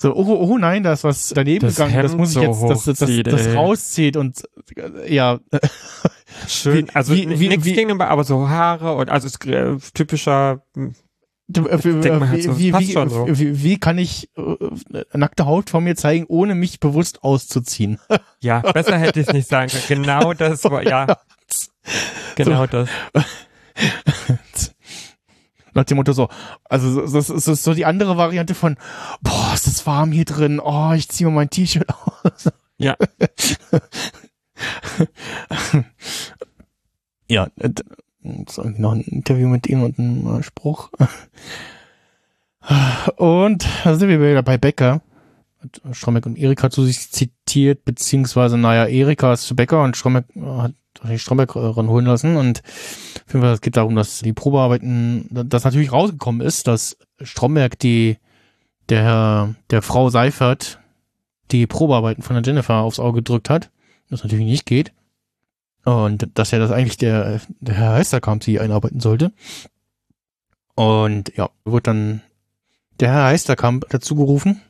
so, oh, oh nein, da ist was daneben Das gegangen, das Hemd muss ich so jetzt, das, das, das, das ey. rauszieht und äh, ja, [laughs] Schön, wie- also wie- wie- nichts wie- gegenüber, aber so Haare und also ist äh, typischer. hm, äh, wie, halt wie, so, wie, wie, schon so. wie, wie kann ich äh, nackte Haut von mir zeigen, ohne mich bewusst auszuziehen? [laughs] Ja, besser hätte ich es nicht sagen können. Genau das war, ja. [laughs] Genau das. Nach dem Motto so, also so- das ist, so die andere Variante von, boah, ist das warm hier drin, oh, ich ziehe mal mein T-Shirt [laughs] aus. Ja. [laughs] ja, äh, irgendwie noch ein Interview mit ihm und ein äh, Spruch. [laughs] Und da sind wir wieder bei Becker. Hat Strombeck und Erika zu sich zitiert, beziehungsweise, naja, Erika ist zu Becker und Strombeck äh, hat wahrscheinlich Stromberg äh, ranholen lassen und auf jeden Fall, es geht darum, dass die Probearbeiten, dass natürlich rausgekommen ist, dass Stromberg die, der, der Frau Seifert die Probearbeiten von der Jennifer aufs Auge gedrückt hat. Das natürlich nicht geht. Und dass ja das eigentlich der, der Herr Heisterkamp sie einarbeiten sollte. Und ja, wird dann der Herr Heisterkamp dazu gerufen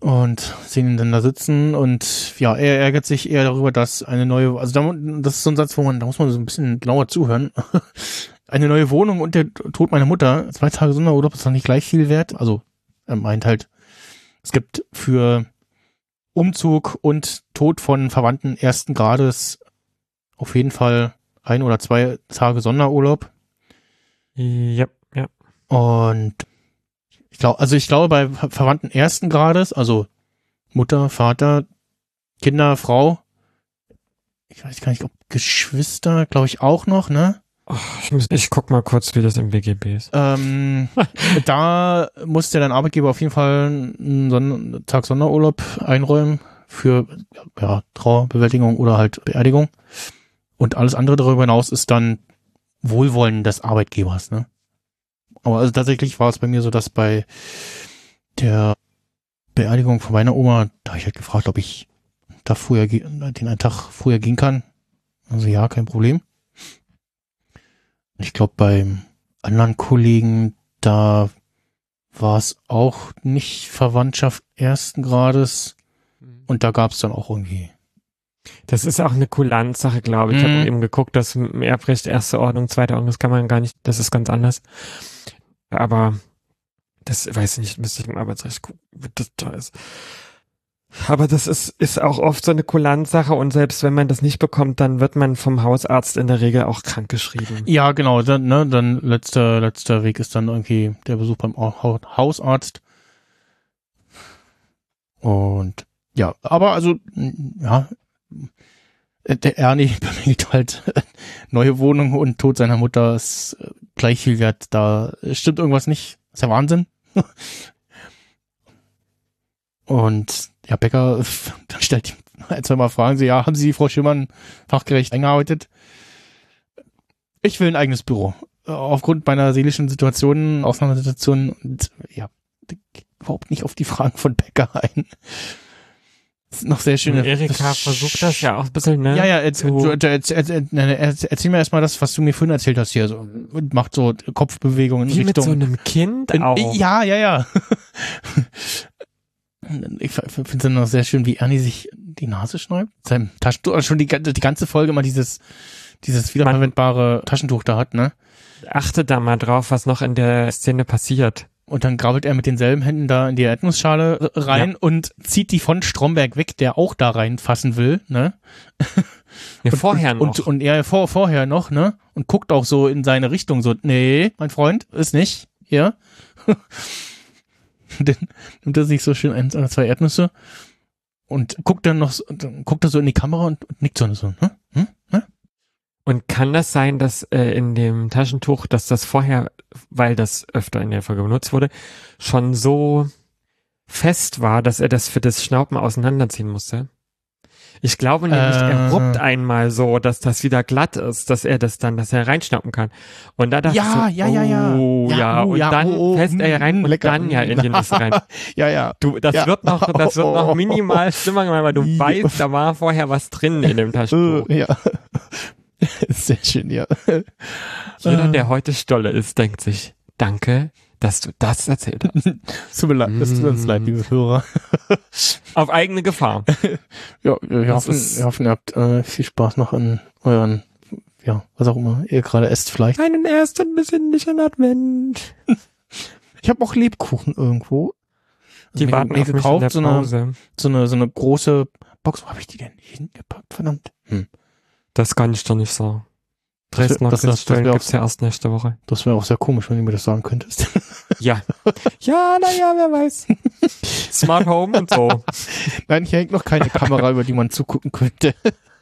und sehen ihn dann da sitzen und ja, er ärgert sich eher darüber, dass eine neue, also da, das ist so ein Satz, wo man, da muss man so ein bisschen genauer zuhören. [laughs] eine neue Wohnung und der Tod meiner Mutter, zwei Tage Sonderurlaub ist doch nicht gleich viel wert. Also er meint halt, es gibt für Umzug und Tod von Verwandten ersten Grades auf jeden Fall ein oder zwei Tage Sonderurlaub. Ja, ja. Und ich glaube, also ich glaube bei Ver- Verwandten ersten Grades, also Mutter, Vater, Kinder, Frau, ich weiß gar nicht, ob Geschwister, glaube ich auch noch, ne? Ich, muss, ich guck mal kurz, wie das im WGB ist. Ähm, [laughs] da muss der dein Arbeitgeber auf jeden Fall einen Son Tag Sonderurlaub einräumen für ja, Trauerbewältigung oder halt Beerdigung. Und alles andere darüber hinaus ist dann Wohlwollen des Arbeitgebers, ne? Aber also tatsächlich war es bei mir so, dass bei der Beerdigung von meiner Oma, da habe ich halt gefragt, ob ich da früher, den einen Tag früher gehen kann. Also ja, kein Problem. Ich glaube, beim anderen Kollegen, da war es auch nicht Verwandtschaft ersten Grades. Und da gab es dann auch irgendwie. Das ist auch eine Kulanzsache, glaube ich. Ich Mhm. habe eben geguckt, dass Erbrecht erste Ordnung, zweite Ordnung, das kann man gar nicht, das ist ganz anders. Aber das weiß ich nicht, müsste ich im Arbeitsrecht gucken, wie das da ist. Aber das ist, ist auch oft so eine Kulanzsache und selbst wenn man das nicht bekommt, dann wird man vom Hausarzt in der Regel auch krankgeschrieben. Ja, genau, dann, ne, dann letzter, letzter Weg ist dann irgendwie der Besuch beim Hau- Hausarzt. Und ja, aber also, ja, der Ernie [laughs] bemängelt halt neue Wohnung und Tod seiner Mutter ist äh, gleich viel wert. Da stimmt irgendwas nicht. ist ja Wahnsinn. [laughs] Und ja, Becker [laughs] dann stellt ein, zwei Mal Fragen. Sie, ja, haben Sie Frau Schimmern fachgerecht eingearbeitet? Ich will ein eigenes Büro. Äh, Aufgrund meiner seelischen Situation, Ausnahmesituation und ja, überhaupt nicht auf die Fragen von Becker ein. Das ist noch sehr schön. Erika versucht das ja auch ein bisschen, ne? Ja, ja, er, erzähl, mir erstmal das, was du mir vorhin erzählt hast hier. So, und macht so Kopfbewegungen in Wie mit Richtung. so einem Kind in, auch. Ja, ja, ja. [laughs] ich finde es dann noch sehr schön, wie Ernie sich die Nase schneidet. Sein Taschentuch, also schon die, die ganze Folge mal dieses, dieses wiederverwendbare Taschentuch da hat, ne? Achte da mal drauf, was noch in der Szene passiert. Und dann grabbelt er mit denselben Händen da in die Erdnussschale rein und zieht die von Stromberg weg, der auch da reinfassen will, ne? [laughs] Ja, und, vorher noch. Und, und er vor, vorher noch, ne? Und guckt auch so in seine Richtung, so, nee, mein Freund, ist nicht, hier. [laughs] dann nimmt er sich so schön ein oder zwei Erdnüsse und guckt dann noch, dann guckt er so in die Kamera und, und nickt so, so, hm? Und kann das sein, dass äh, in dem Taschentuch, dass das vorher, weil das öfter in der Folge benutzt wurde, schon so fest war, dass er das für das Schnauben auseinanderziehen musste? Ich glaube nämlich, er Äh. ruppt einmal so, dass das wieder glatt ist, dass er das dann, dass er reinschnappen kann. Und da dachte Ja, ich so, ja, ja, ja. oh Ja, ja, oh, und ja, dann oh, oh, fässt er mm, rein und lecker. dann ja in die Nuss rein. [laughs] ja, ja. Du, das wird noch, das wird noch [laughs] minimal schlimmer gemacht, weil du weißt, da war vorher was drin in dem [laughs] Taschentuch. Ja. [laughs] Sehr schön, ja. Jeder, Äh. der heute Stolle ist, denkt sich, danke, dass du das erzählt hast. [laughs] Tut mir leid, es tut uns leid, liebe Hörer. [laughs] Auf eigene Gefahr. Ja, wir hoffen, wir hoffen, ihr habt äh, viel Spaß noch an euren, ja, was auch immer ihr gerade esst vielleicht. Einen ersten besinnlichen Advent. Ich habe auch Lebkuchen irgendwo. Die mir- warten mir in gekauft, so eine, so eine so eine große Box. Wo habe ich die denn hingepackt? Verdammt. Hm. Das kann ich doch nicht sagen. Das wär- Dresdner das- das- das auch gibt's ja erst nächste Woche. Das wäre auch sehr komisch, wenn du mir das sagen könntest. [laughs] Ja. ja, naja, wer weiß. Smart Home und so. Nein, hier hängt noch keine Kamera, über die man zugucken könnte.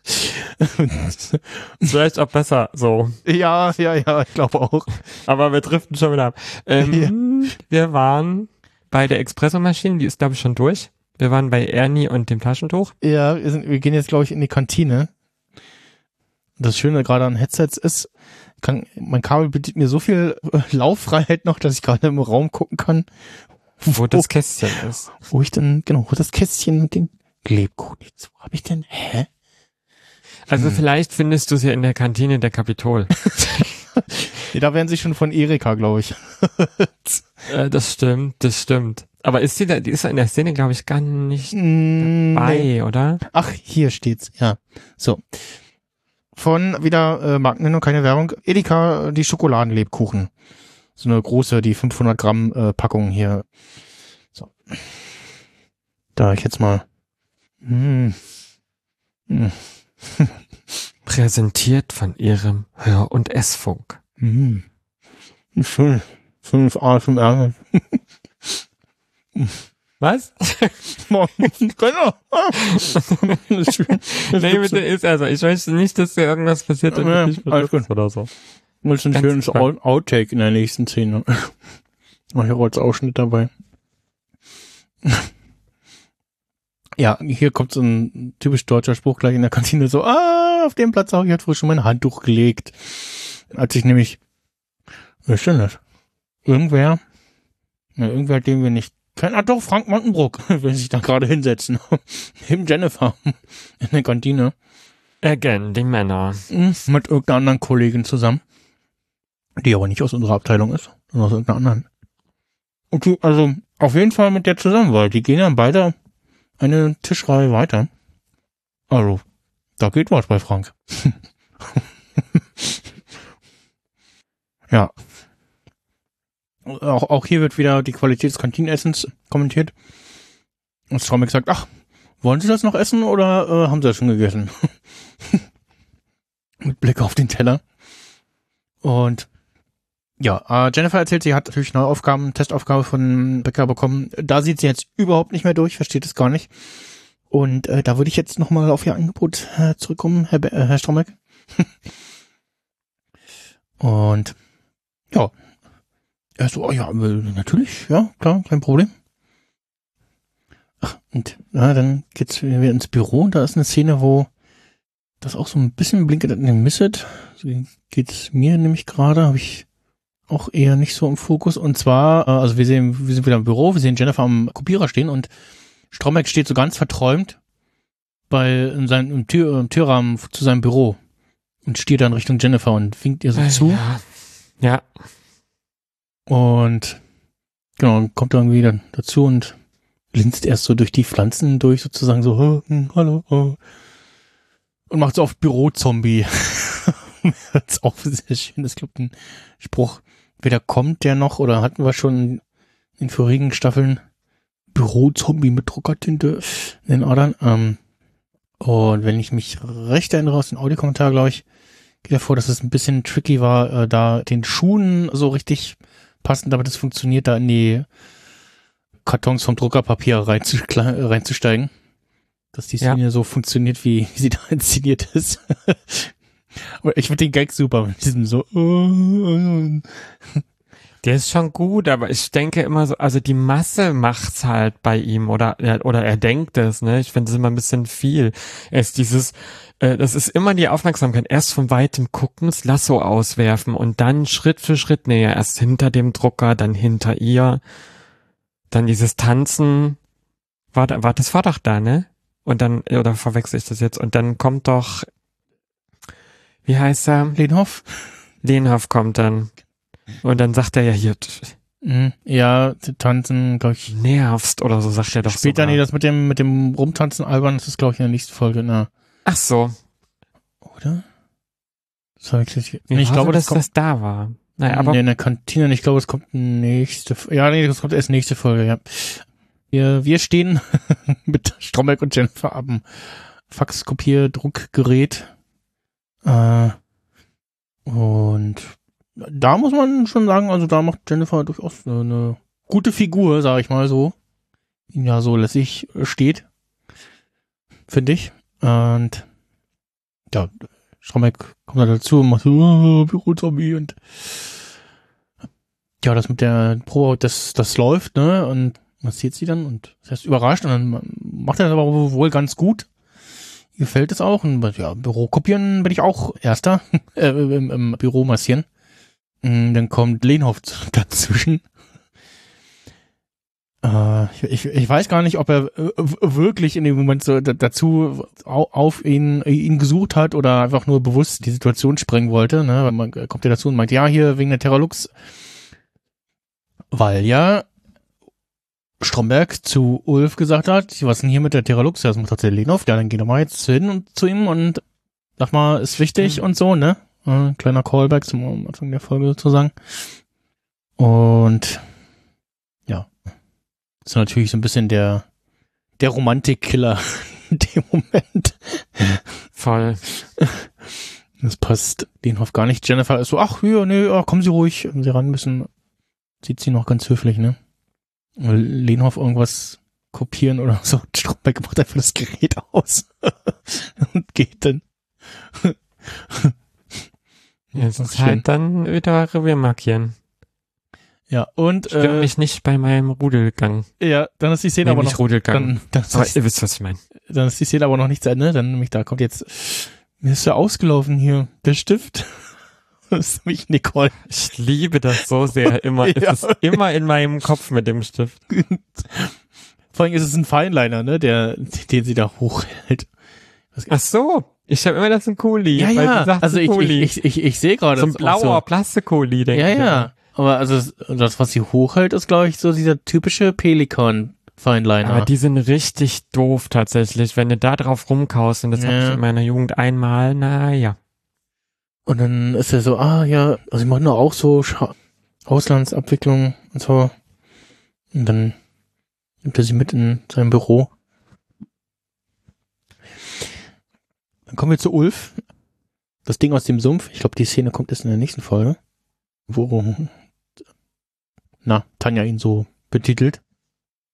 [laughs] Vielleicht auch besser so. ja, ja, ja, ich glaube auch. Aber wir driften schon wieder ab. Ähm, Wir waren bei der Espresso-Maschine, die ist glaube ich schon durch. Wir waren bei Ernie und dem Taschentuch. Ja, wir, sind, wir gehen jetzt, glaube ich, in die Kantine. Das Schöne gerade an Headsets ist, kann, mein Kabel bietet mir so viel äh, Lauffreiheit noch, dass ich gerade im Raum gucken kann, Wo das Kästchen ist. wo ich dann, genau, wo das Kästchen mit den Lebkuchen jetzt, wo habe ich denn, hä? Also Hm. vielleicht findest du sie in der Kantine der Kapitol. [laughs] Nee, da werden sie schon von Erika, glaube ich. [laughs] äh, das stimmt, das stimmt. Aber ist die da, die ist in der Szene, glaube ich, gar nicht Mm, bei, nee. oder? Ach, hier steht's, ja. So. Von wieder äh, Markennennung, keine Werbung. Edeka, die Schokoladenlebkuchen. So eine große, die 500 Gramm äh, Packung hier. So. Da ich jetzt mal. Hm. Hm. [laughs] Präsentiert von ihrem Hör- und Essfunk. Hm. Schön. Fünf A, fünf R. [laughs] Was? [laughs] genau. [laughs] nee, bitte ist also. Ich möchte nicht, dass dir irgendwas passiert und Ja, dich alles verletzt oder so. Das ist ein Ganz schönes. Out Outtake in der nächsten Szene. [laughs] Oh, hier als Ausschnitt dabei. Ja, hier kommt so ein typisch deutscher Spruch gleich in der Kantine so, ah, auf dem Platz habe ich halt früher schon mein Handtuch gelegt. Als ich nämlich, wer ist denn das? Irgendwer, ja, irgendwer, den wir nicht kennen, ah doch, Frank Montenbruck, [laughs] will sich da gerade hinsetzen. [laughs] Neben Jennifer [laughs] in der Kantine. Again, die Männer. Mhm, Mit irgendeiner anderen Kollegin zusammen. Die aber nicht aus unserer Abteilung ist, sondern aus irgendeiner anderen. Okay, also auf jeden Fall mit der zusammen, weil die gehen dann beide eine Tischreihe weiter. Also, da geht was bei Frank. ja. Auch, auch hier wird wieder die Qualität des Kantinenessens kommentiert. Und Strombeck sagt, ach, wollen Sie das noch essen oder äh, haben Sie das schon gegessen? [laughs] Mit Blick auf den Teller. Und ja, äh, Jennifer erzählt, sie hat natürlich neue Aufgaben, Testaufgabe von Becker bekommen. Da sieht sie jetzt überhaupt nicht mehr durch, versteht es gar nicht. Und äh, da würde ich jetzt nochmal auf Ihr Angebot äh, zurückkommen, Herr, äh, Herr Strombeck. [laughs] Und ja, er so, oh ja, natürlich, ja, klar, kein Problem. Ach, und ja, dann geht's wieder ins Büro und da ist eine Szene, wo das auch so ein bisschen blinkt in dem Misset. So geht's mir nämlich gerade, habe ich auch eher nicht so im Fokus. Und zwar, äh, also wir sehen, wir sind wieder im Büro, wir sehen Jennifer am Kopierer stehen und Stromberg steht so ganz verträumt bei in seinem im, Tür, im Türrahmen zu seinem Büro und stiert dann Richtung Jennifer und winkt ihr so Äh, zu. Ja. ja. Und genau, kommt irgendwie dann dazu und linst erst so durch die Pflanzen durch, sozusagen so, "Oh, hm, hallo, oh. und macht so auf Büro-Zombie. [laughs] das ist auch sehr schön, das gibt ein Spruch. Weder kommt der noch oder hatten wir schon in vorigen Staffeln Büro-Zombie mit Druckertinte in den Adern. Ähm, und wenn ich mich recht erinnere aus dem Audiokommentar, glaube ich, geht hervor, dass es ein bisschen tricky war, äh, da den Schuhen so richtig passend, damit es funktioniert, da in die Kartons vom Druckerpapier reinzusteigen. Dass die Ja. Szene so funktioniert, wie, wie sie [laughs] da inszeniert ist. Aber ich finde den Gag super mit diesem so. Der ist schon gut, aber ich denke immer so, also die Masse macht's halt bei ihm oder oder er denkt es, ne? Ich finde es immer ein bisschen viel. Er ist dieses, äh, das ist immer die Aufmerksamkeit. Erst von weitem gucken, das Lasso auswerfen und dann Schritt für Schritt näher. Erst hinter dem Drucker, dann hinter ihr, dann dieses Tanzen. War, war das war doch da, ne? Und dann oder verwechsel ich das jetzt? Und dann kommt doch, wie heißt er? Lehnhoff? Lehnhoff kommt dann. Und dann sagt er ja hier, Mhm. Ja, tanzen, glaube ich. nervst oder so, sagt er doch Später, sogar. nee, das mit dem, mit dem Rumtanzen albern, das ist, glaube ich, in der nächsten Folge, na. Ach so. Oder? Das hab ich, nee, ich glaube, das dass kommt das da war. Naja, aber nee, in der Kantine, ich glaube, es kommt nächste, ja, nee, das kommt erst nächste Folge, ja. Wir, wir stehen [laughs] mit Stromberg und Jennifer am Faxkopierdruckgerät. Äh, und da muss man schon sagen, also da macht Jennifer durchaus eine, gute Figur, sage ich mal so. Ja so lässig äh, steht. Finde ich. Und ja, Stromberg kommt da dazu und macht so, oh, Bürozombie und ja, das mit der Probe, das, das läuft, ne? Und massiert sie dann und das heißt überrascht und dann macht er das aber wohl ganz gut. Gefällt es auch und ja, Büro kopieren bin ich auch Erster [laughs] äh, im, im Büro massieren. Mm, Dann kommt Lehnhoff [laughs] dazwischen. Äh, ich, ich, weiß gar nicht, ob er wirklich in dem Moment so da- dazu au- auf ihn, ihn gesucht hat oder einfach nur bewusst die Situation sprengen wollte. Ne? Man kommt ja dazu und meint, ja, hier wegen der Terralux. Weil ja Stromberg zu Ulf gesagt hat, was ist denn hier mit der Terralux? Ja, das macht tatsächlich Lehnhoff. Ja, dann geh doch mal jetzt hin und zu ihm und sag mal, ist wichtig Mhm. und so, ne? Äh, kleiner Callback zum Anfang der Folge sozusagen. Und ja, ist natürlich so ein bisschen der der Romantikkiller [laughs] in dem Moment. voll. Das passt Lehnhoff gar nicht. Jennifer ist so, ach ja, nee, ach, kommen Sie ruhig. Wenn Sie ran müssen, sieht sie noch ganz höflich, ne? Weil Lehnhoff irgendwas kopieren oder so. [laughs] Stromberg macht einfach das Gerät aus [laughs] und geht dann. Ach, ist schön. halt dann wieder Revier markieren. Ja, und Stört äh, mich nicht bei meinem Rudelgang. ja, dann ist die Szene Nee, aber nicht noch Rudelgang. dann, dann, Aber ist, ihr wisst, was ich meine. dann ist die Szene aber noch nicht zu Ende. Dann nämlich da kommt jetzt mir ist ja ausgelaufen hier der Stift. [laughs] Das ist nämlich Nicole. Ich liebe das so sehr. [laughs] Immer, Ja. es ist immer in meinem Kopf mit dem Stift. Vor allem ist es ein Feinliner, ne, der den sie da hochhält. Ach so. Ich habe immer das ein Kuli. Ja, ja. Also ich, Kuli. ich, ich, ich, ich sehe gerade. so ein blauer Plastikkuli, So. denke Ja, ich. ja. Aber also das, was sie hochhält, ist, glaube ich, so dieser typische Pelikan Feinliner. Aber die sind richtig doof tatsächlich. Wenn du da drauf rumkaust, und das Ja. hatte ich in meiner Jugend einmal, naja. und dann ist er so, ah ja, also ich mache nur auch so Scha Auslandsabwicklung und so. Und dann nimmt er sie mit in sein Büro. Dann kommen wir zu Ulf. Das Ding aus dem Sumpf. Ich glaube, die Szene kommt erst in der nächsten Folge. Wo, na, Tanja ihn so betitelt.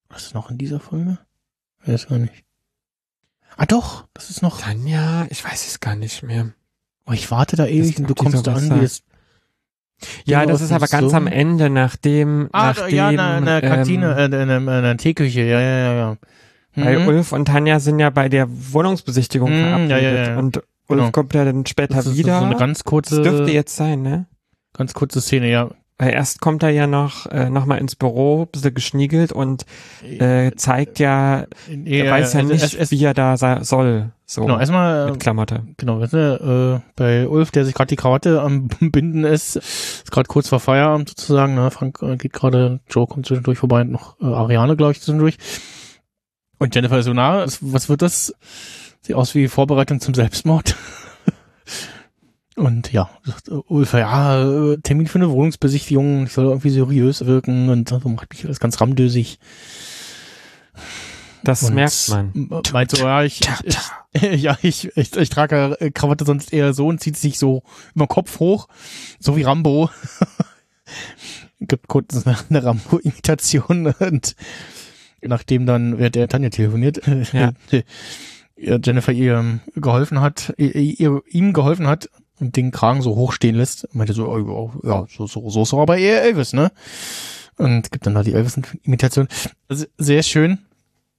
Was ist noch in dieser Folge? Ich weiß gar nicht. Ah doch, das ist noch. Tanja, ich weiß es gar nicht mehr. Oh, ich warte da ewig und du kommst da an, wie das. Ja, das ist aber ganz am Sumpf. Ende, nachdem, Ah, nachdem ja, in der, in der Kantine, ähm, äh, in, der, in der Teeküche, ja, ja, ja, ja. Weil Mhm. Ulf und Tanja sind ja bei der Wohnungsbesichtigung Mhm, verabredet. ja, ja, ja. Und Ulf Genau. kommt ja dann später Das ist wieder. so eine ganz kurze, das dürfte jetzt sein, ne? ganz kurze Szene, ja. Weil erst kommt er ja noch, äh, noch mal ins Büro, bisschen geschniegelt und äh, zeigt ja, er weiß ja also nicht, es- es- wie er da soll. So Genau, erstmal, mit Klamotte. genau, weißt du, äh, bei Ulf, der sich gerade die Krawatte am [laughs] Binden ist, ist gerade kurz vor Feierabend sozusagen, ne? Frank äh, geht gerade, Joe kommt zwischendurch vorbei und noch äh, Ariane, glaube ich, zwischendurch. Und Jennifer ist so nah, was- wird das? Sieht aus wie Vorbereitung zum Selbstmord. Und ja, sagt Ulf, ja, Termin für eine Wohnungsbesichtigung, ich soll irgendwie seriös wirken und so macht mich alles ganz ramdösig. Das Und merkt man. Meint so, ja, ich, ich, ich [laughs] ja, ich, ich, ich trage Krawatte sonst eher so und zieht sich so über den Kopf hoch, so wie Rambo. [laughs] Gibt kurz eine, eine Rambo-Imitation und nachdem dann, während der Tanja telefoniert, [laughs] [laughs] Ja. Jennifer ihr geholfen hat, ihr, ihr, ihm geholfen hat und den Kragen so hochstehen lässt, meinte so, oh, ja, so, so, so ist doch aber eher Elvis, ne? Und gibt dann da die Elvis-Imitation. Also, Sehr schön.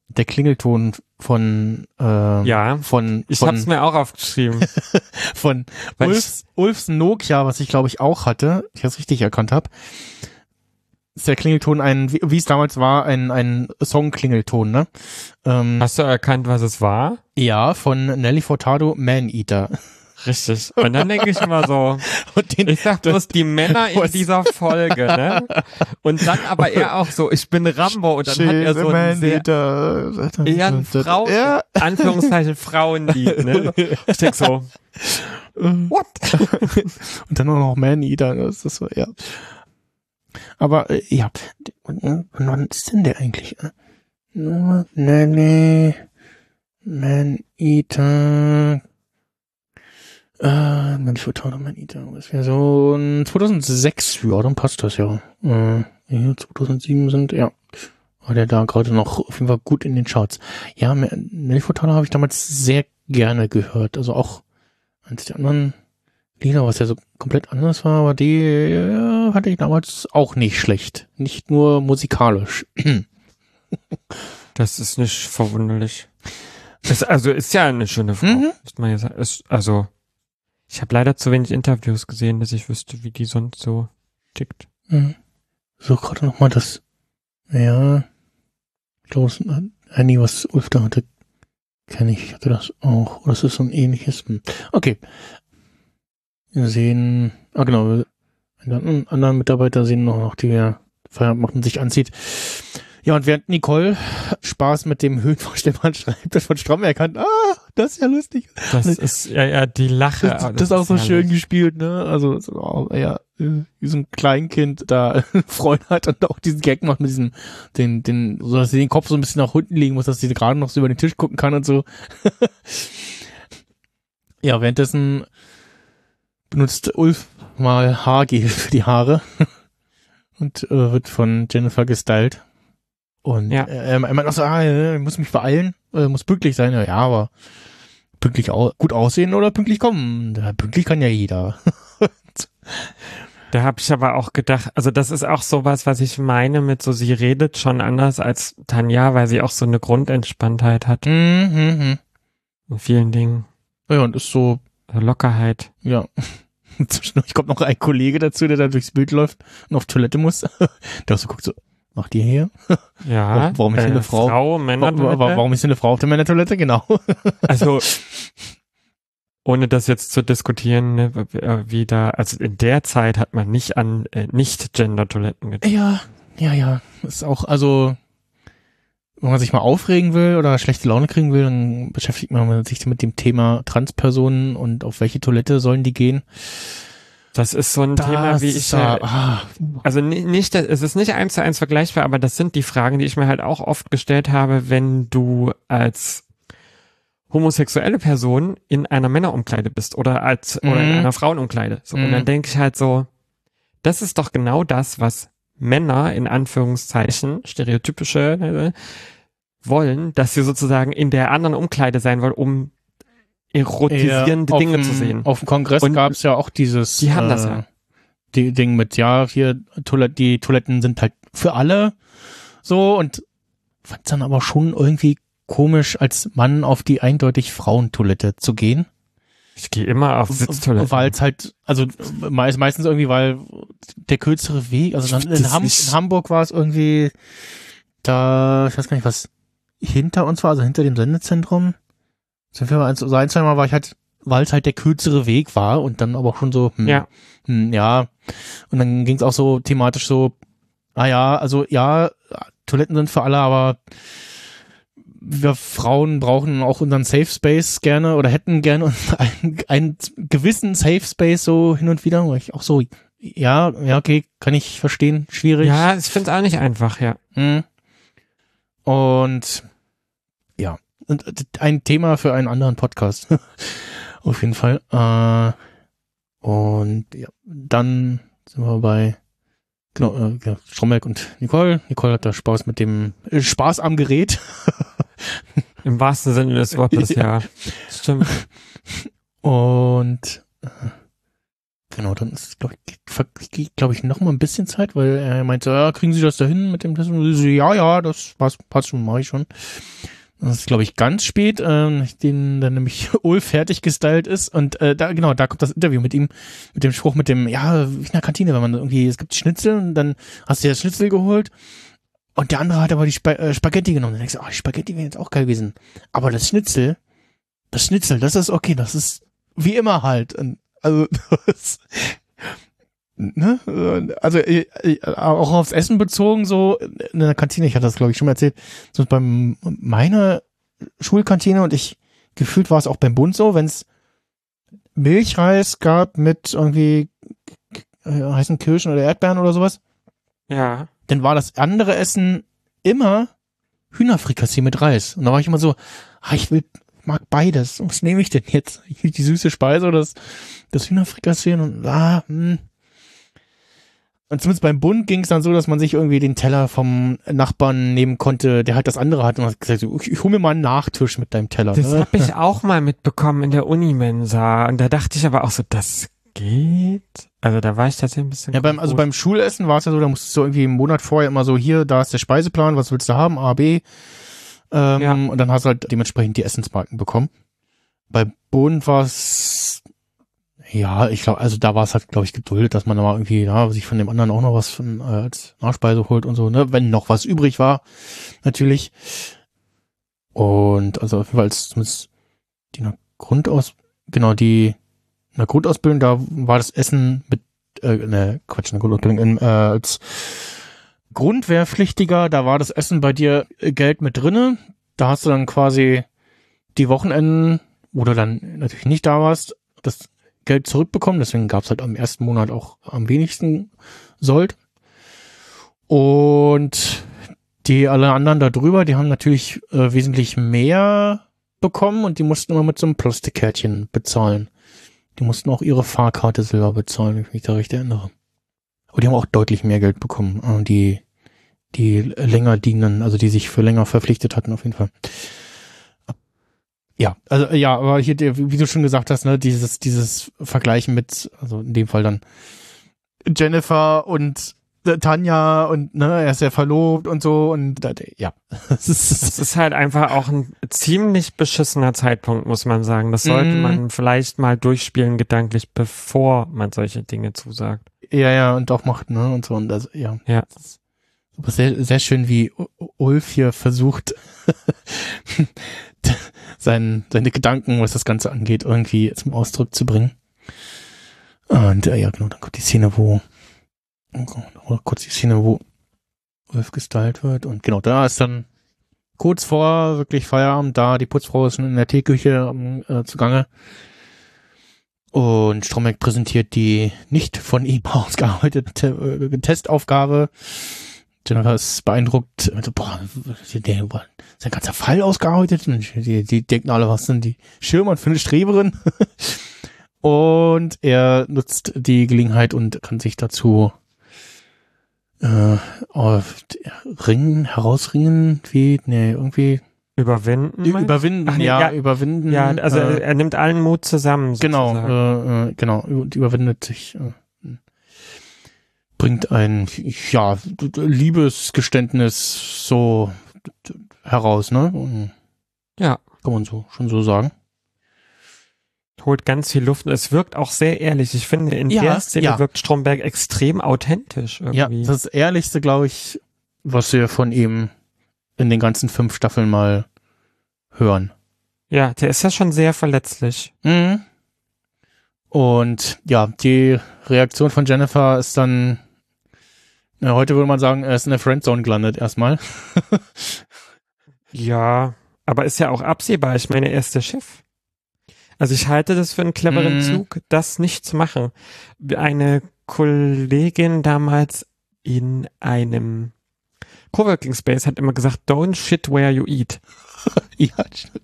Der Klingelton von, äh, Ja, von, ich von, hab's mir auch aufgeschrieben. [laughs] von Ulfs, Ulfs Nokia, was ich glaube ich auch hatte, ich das richtig erkannt habe, ist der Klingelton ein, wie es damals war, ein, ein Song-Klingelton, ne? Ähm, Hast du erkannt, was es war? ja, von Nelly Furtado, Man Eater. Richtig. Und dann denke ich immer so, [laughs] Und den, ich sag bloß die Männer in [laughs] dieser Folge, ne? Und dann aber er auch so, ich bin Rambo und dann hat er so ein sehr eher ein Frau, Ja. Anführungszeichen Frauenlied, ne? Ich denk so, [laughs] what? Und dann auch noch Man Eater, das ist so, ja. Aber, äh, ja, äh, wann ist denn der eigentlich? Äh, Nelly, Man Eater, äh, Mensch, Furtado, Man Eater, das wäre so ein 2006, ja, dann passt das ja. Äh, hier 2007 sind, ja, war der da gerade noch auf jeden Fall gut in den Charts. Ja, Furtado habe ich damals sehr gerne gehört, also auch eins der anderen Lieder, was ja so komplett anders war, aber die hatte ich damals auch nicht schlecht. Nicht nur musikalisch. Das ist nicht verwunderlich. Das, also ist ja eine schöne Frau, Mhm. muss man ja sagen. Ist, also, ich habe leider zu wenig Interviews gesehen, dass ich wüsste, wie die sonst so tickt. Mhm. So, gerade nochmal das. Ja. Ich glaube, das was Ulf da hatte, kenne ich. Ich hatte das auch. Oder das ist so ein ähnliches. Hm. Okay. Wir sehen. Ah, genau. Einen anderen Mitarbeiter sehen noch, noch die wir Feierabend macht und sich anzieht. Ja, und während Nicole Spaß mit dem Höhenvorstellmann [laughs] schreibt, das von Stramm erkannt, ah, das ist ja lustig. Das ist ja, ja die Lache. Das, aber das, ist auch so herrlich. schön gespielt, ne? Also, so, oh, ja, wie so ein Kleinkind da [laughs] Freude hat und auch diesen Gag macht mit diesem, den, den, so dass sie den Kopf so ein bisschen nach unten legen muss, dass sie gerade noch so über den Tisch gucken kann und so. [laughs] ja, währenddessen benutzt Ulf mal Haargel für die Haare [laughs] und äh, wird von Jennifer gestylt. Und Ja. er, er meint auch so, ah, äh, ich muss mich beeilen, äh, muss pünktlich sein. Ja, aber pünktlich au gut aussehen oder pünktlich kommen. Ja, pünktlich kann ja jeder. Da habe ich aber auch gedacht, also das ist auch sowas, was ich meine mit so, sie redet schon anders als Tanja, weil sie auch so eine Grundentspanntheit hat Mhm, in vielen Dingen. ja, und ist So Lockerheit. ja. [laughs] Zwischendurch kommt noch ein Kollege dazu, der da durchs Bild läuft und auf Toilette muss. [laughs] Der so guckt so, macht ihr hier? [laughs] Ja. Warum- ist hier eine Frau- Frau Männer, Warum, warum ist hier eine Frau auf der Männertoilette? Genau. Also, ohne das jetzt zu diskutieren, ne, wie- wie da, also in der Zeit hat man nicht an äh, Nicht-Gender-Toiletten gedacht. Ja, ja, ja. Ist auch, also, wenn man sich mal aufregen will oder schlechte Laune kriegen will, dann beschäftigt man sich mit dem Thema Transpersonen und auf welche Toilette sollen die gehen. Das ist so ein Thema, wie ich da, ja, ah, also ni- nicht, es ist nicht eins zu eins vergleichbar, aber das sind die Fragen, die ich mir halt auch oft gestellt habe, wenn du als homosexuelle Person in einer Männerumkleide bist oder als oder in Mhm. einer Frauenumkleide. So, Und Mhm. dann denke ich halt so, das ist doch genau das, was Männer in Anführungszeichen, stereotypische, äh, wollen, dass sie sozusagen in der anderen Umkleide sein wollen, um erotisierende Ja, Dinge auf zu dem- sehen. Auf dem Kongress gab es ja auch dieses die haben das äh, ja. die Ding mit, ja, hier, Toilette, die Toiletten sind halt für alle so und fand dann aber schon irgendwie komisch, als Mann auf die eindeutig Frauentoilette zu gehen. Ich gehe immer auf Sitztoilette. Weil es halt, also meist, meistens irgendwie, weil der kürzere Weg, also dann in, Ham in Hamburg war es irgendwie da, ich weiß gar nicht, was hinter uns war, also hinter dem Sendezentrum. Sind wir mal, so ein, zwei Mal war ich halt, weil es halt der kürzere Weg war und dann aber auch schon so, hm, Ja. hm, ja. Und dann ging es auch so thematisch so, ah ja, also ja, Toiletten sind für alle, aber wir Frauen brauchen auch unseren Safe Space gerne oder hätten gerne [laughs] einen, einen gewissen Safe Space so hin und wieder. Wo ich auch so, ja, ja, okay, kann ich verstehen, schwierig. Ja, ich finde es auch nicht einfach, ja. Mhm. Und ja, und äh, ein Thema für einen anderen Podcast. [laughs] Auf jeden Fall. Äh, und ja, dann sind wir bei genau, äh, Stromberg und Nicole. Nicole hat da Spaß mit dem äh, Spaß am Gerät. [laughs] [laughs] Im wahrsten Sinne des Wortes, ja. Stimmt. Und äh, genau, dann ist, glaube ich, glaube ich, noch mal ein bisschen Zeit, weil er meinte, ja, kriegen Sie das da hin mit dem Test? Und so, ja, ja, das passt, passt schon, mache ich schon. Das ist, glaube ich, ganz spät, ähm, den dann nämlich [laughs] Ulf fertig gestylt ist. Und äh, da, genau, da kommt das Interview mit ihm, mit dem Spruch, mit dem, ja, wie in der Kantine, wenn man irgendwie, es gibt Schnitzel und dann hast du dir das Schnitzel geholt und der andere hat aber die Sp äh, Spaghetti genommen. Dann denkst du, oh, die Spaghetti wären jetzt auch geil gewesen. Aber das Schnitzel, das Schnitzel, das ist okay, das ist wie immer halt. Und, also, [laughs] das, ne? Also, äh, äh, auch aufs Essen bezogen, so in der Kantine, ich hatte das, glaube ich, schon mal erzählt, so beim meiner Schulkantine und ich gefühlt war es auch beim Bund so, wenn es Milchreis gab mit irgendwie äh, heißen Kirschen oder Erdbeeren oder sowas, Ja. Dann war das andere Essen immer Hühnerfrikassee mit Reis. Und da war ich immer so, ah, ich will, mag beides. Was nehme ich denn jetzt? Ich will die süße Speise oder das, das Hühnerfrikassee und ah, hm. Und zumindest beim Bund ging es dann so, dass man sich irgendwie den Teller vom Nachbarn nehmen konnte, der halt das andere hat und hat gesagt, ich, ich hol mir mal einen Nachtisch mit deinem Teller. Das ne? habe ich auch mal mitbekommen in der Unimensa. Und da dachte ich aber auch so, das geht. Also da war ich tatsächlich ein bisschen. Ja, beim, also beim Schulessen war es ja so, da musstest du irgendwie einen Monat vorher immer so, hier, da ist der Speiseplan, was willst du haben, A, B. Ähm, Ja. Und dann hast du halt dementsprechend die Essensmarken bekommen. Bei Bund war es, ja, ich glaube, also da war es halt, glaube ich, geduldet, dass man da mal irgendwie, ja, sich von dem anderen auch noch was von, äh, als Nachspeise holt und so, ne, wenn noch was übrig war, natürlich. Und also auf jeden Fall zumindest die Grundaus, genau, die in der Grundausbildung, da war das Essen mit, äh, ne, Quatsch, in der Grundausbildung, in, äh, als Grundwehrpflichtiger, da war das Essen bei dir äh, Geld mit drinne. Da hast du dann quasi die Wochenenden, wo du dann natürlich nicht da warst, das Geld zurückbekommen. Deswegen gab's halt am ersten Monat auch am wenigsten Sold. Und die alle anderen da drüber, die haben natürlich äh, wesentlich mehr bekommen und die mussten immer mit so einem Plastikkärtchen bezahlen. Die mussten auch ihre Fahrkarte selber bezahlen, wenn ich mich da recht erinnere. Aber die haben auch deutlich mehr Geld bekommen, äh, die, die länger dienen, also die sich für länger verpflichtet hatten, auf jeden Fall. Ja, also ja, aber hier, wie du schon gesagt hast, ne, dieses, dieses Vergleichen mit, also in dem Fall dann Jennifer und Tanja und ne, er ist ja verlobt und so und ja. [laughs] Das ist, halt einfach auch ein ziemlich beschissener Zeitpunkt, muss man sagen. Das sollte Mhm. man vielleicht mal durchspielen gedanklich, bevor man solche Dinge zusagt. Ja, ja, und auch macht, ne, und so, und das, ja. Ja. Aber sehr, sehr schön, wie Ulf hier versucht, [laughs] sein, seine Gedanken, was das Ganze angeht, irgendwie zum Ausdruck zu bringen. Und äh, ja, genau, dann kommt die Szene, wo, oh, kurz die Szene, wo Ulf gestylt wird. Und genau, da ist dann kurz vor wirklich Feierabend da, die Putzfrau ist in der Teeküche ähm, äh, zugange. Und Stromberg präsentiert die nicht von ihm [laughs] ausgearbeitete äh, Testaufgabe. Jennifer ist beeindruckt. Also, boah, der, sein ganzer Fall ausgearbeitet. Und die, die denken alle, was sind die Schirmann für eine Streberin? [laughs] und er nutzt die Gelegenheit und kann sich dazu äh, auf, ringen, herausringen, wie, nee, irgendwie Überwinden? überwinden, Ach nee, ja, ja. überwinden. Ja, also äh, er nimmt allen Mut zusammen. Genau, sozusagen. äh, äh, genau, und überwindet sich, äh, bringt ein, ja, Liebesgeständnis so heraus, ne? Ja. Kann man so, schon so sagen. Holt ganz viel Luft und es wirkt auch sehr ehrlich. Ich finde, in Ja, der Szene ja. wirkt Stromberg extrem authentisch Ja, irgendwie. das Ehrlichste, glaube ich, was wir von ihm in den ganzen fünf Staffeln mal hören. Ja, der ist ja schon sehr verletzlich. Mhm. Und ja, die Reaktion von Jennifer ist dann, na, heute würde man sagen, er ist in der Friendzone gelandet erstmal. [laughs] Ja, aber ist ja auch absehbar. Ich meine, er ist der Chef. Also ich halte das für einen cleveren Mhm. Zug, das nicht zu machen. Eine Kollegin damals in einem Coworking Space hat immer gesagt, don't shit where you eat. [laughs] ja, stimmt.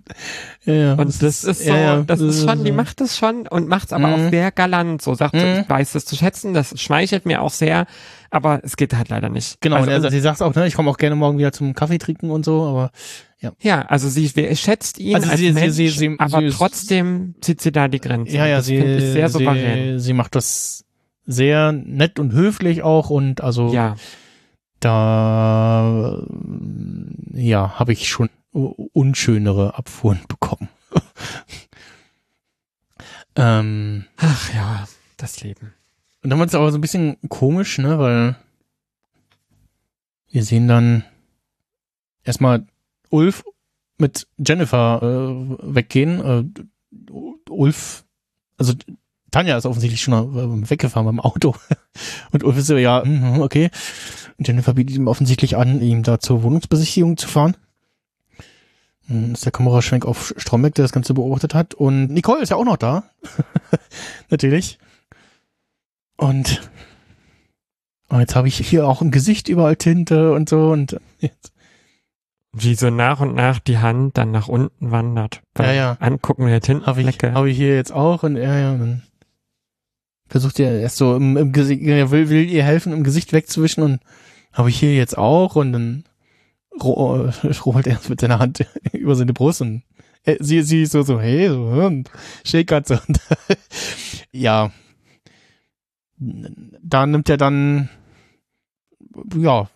Ja, Und das ist so, ja, das ist schon, die macht das schon und macht es aber Mhm. auch sehr galant. So sagt sie, Mhm. ich weiß das zu schätzen, das schmeichelt mir auch sehr, aber es geht halt leider nicht. Genau, also, und er, sie sagt auch, ne, ich komme auch gerne morgen wieder zum Kaffee trinken und so, aber ja. ja, also sie schätzt ihn Also als sie- Mensch, sie- sie- aber trotzdem zieht sie da die Grenze. Ja, ja, das sie, sehr souverän. sie, macht das sehr nett und höflich auch und also Ja, da ja, habe ich schon unschönere Abfuhren bekommen. [laughs] ähm, ach ja, das Leben. Und dann wird es aber so ein bisschen komisch, ne, weil wir sehen dann erstmal Ulf mit Jennifer äh, weggehen. Äh, Ulf, also Tanja ist offensichtlich schon weggefahren beim Auto. [laughs] Und Ulf ist so, ja, mhm, okay. Und Jennifer bietet ihm offensichtlich an, ihm da zur Wohnungsbesichtigung zu fahren. Dann ist der Kameraschwenk auf Stromberg, der das Ganze beobachtet hat. Und Nicole ist ja auch noch da. [laughs] Natürlich. Und oh, jetzt habe ich hier auch ein Gesicht überall Tinte und so. Und jetzt, [laughs] Wie so nach und nach die Hand dann nach unten wandert. Ja, ja. Angucken der habe ich, Tintenflecke. hab ich hier jetzt auch. Und ja, ja, und dann versucht er erst so im, im Gesicht, will, will ihr helfen, im Gesicht wegzuwischen. Und habe ich hier jetzt auch. Und dann ro [laughs] rollt er mit seiner Hand [laughs] über seine Brust und äh, sie, sie ist so, so, hey, so, und shakert so. Und, ja. Da nimmt er dann, ja,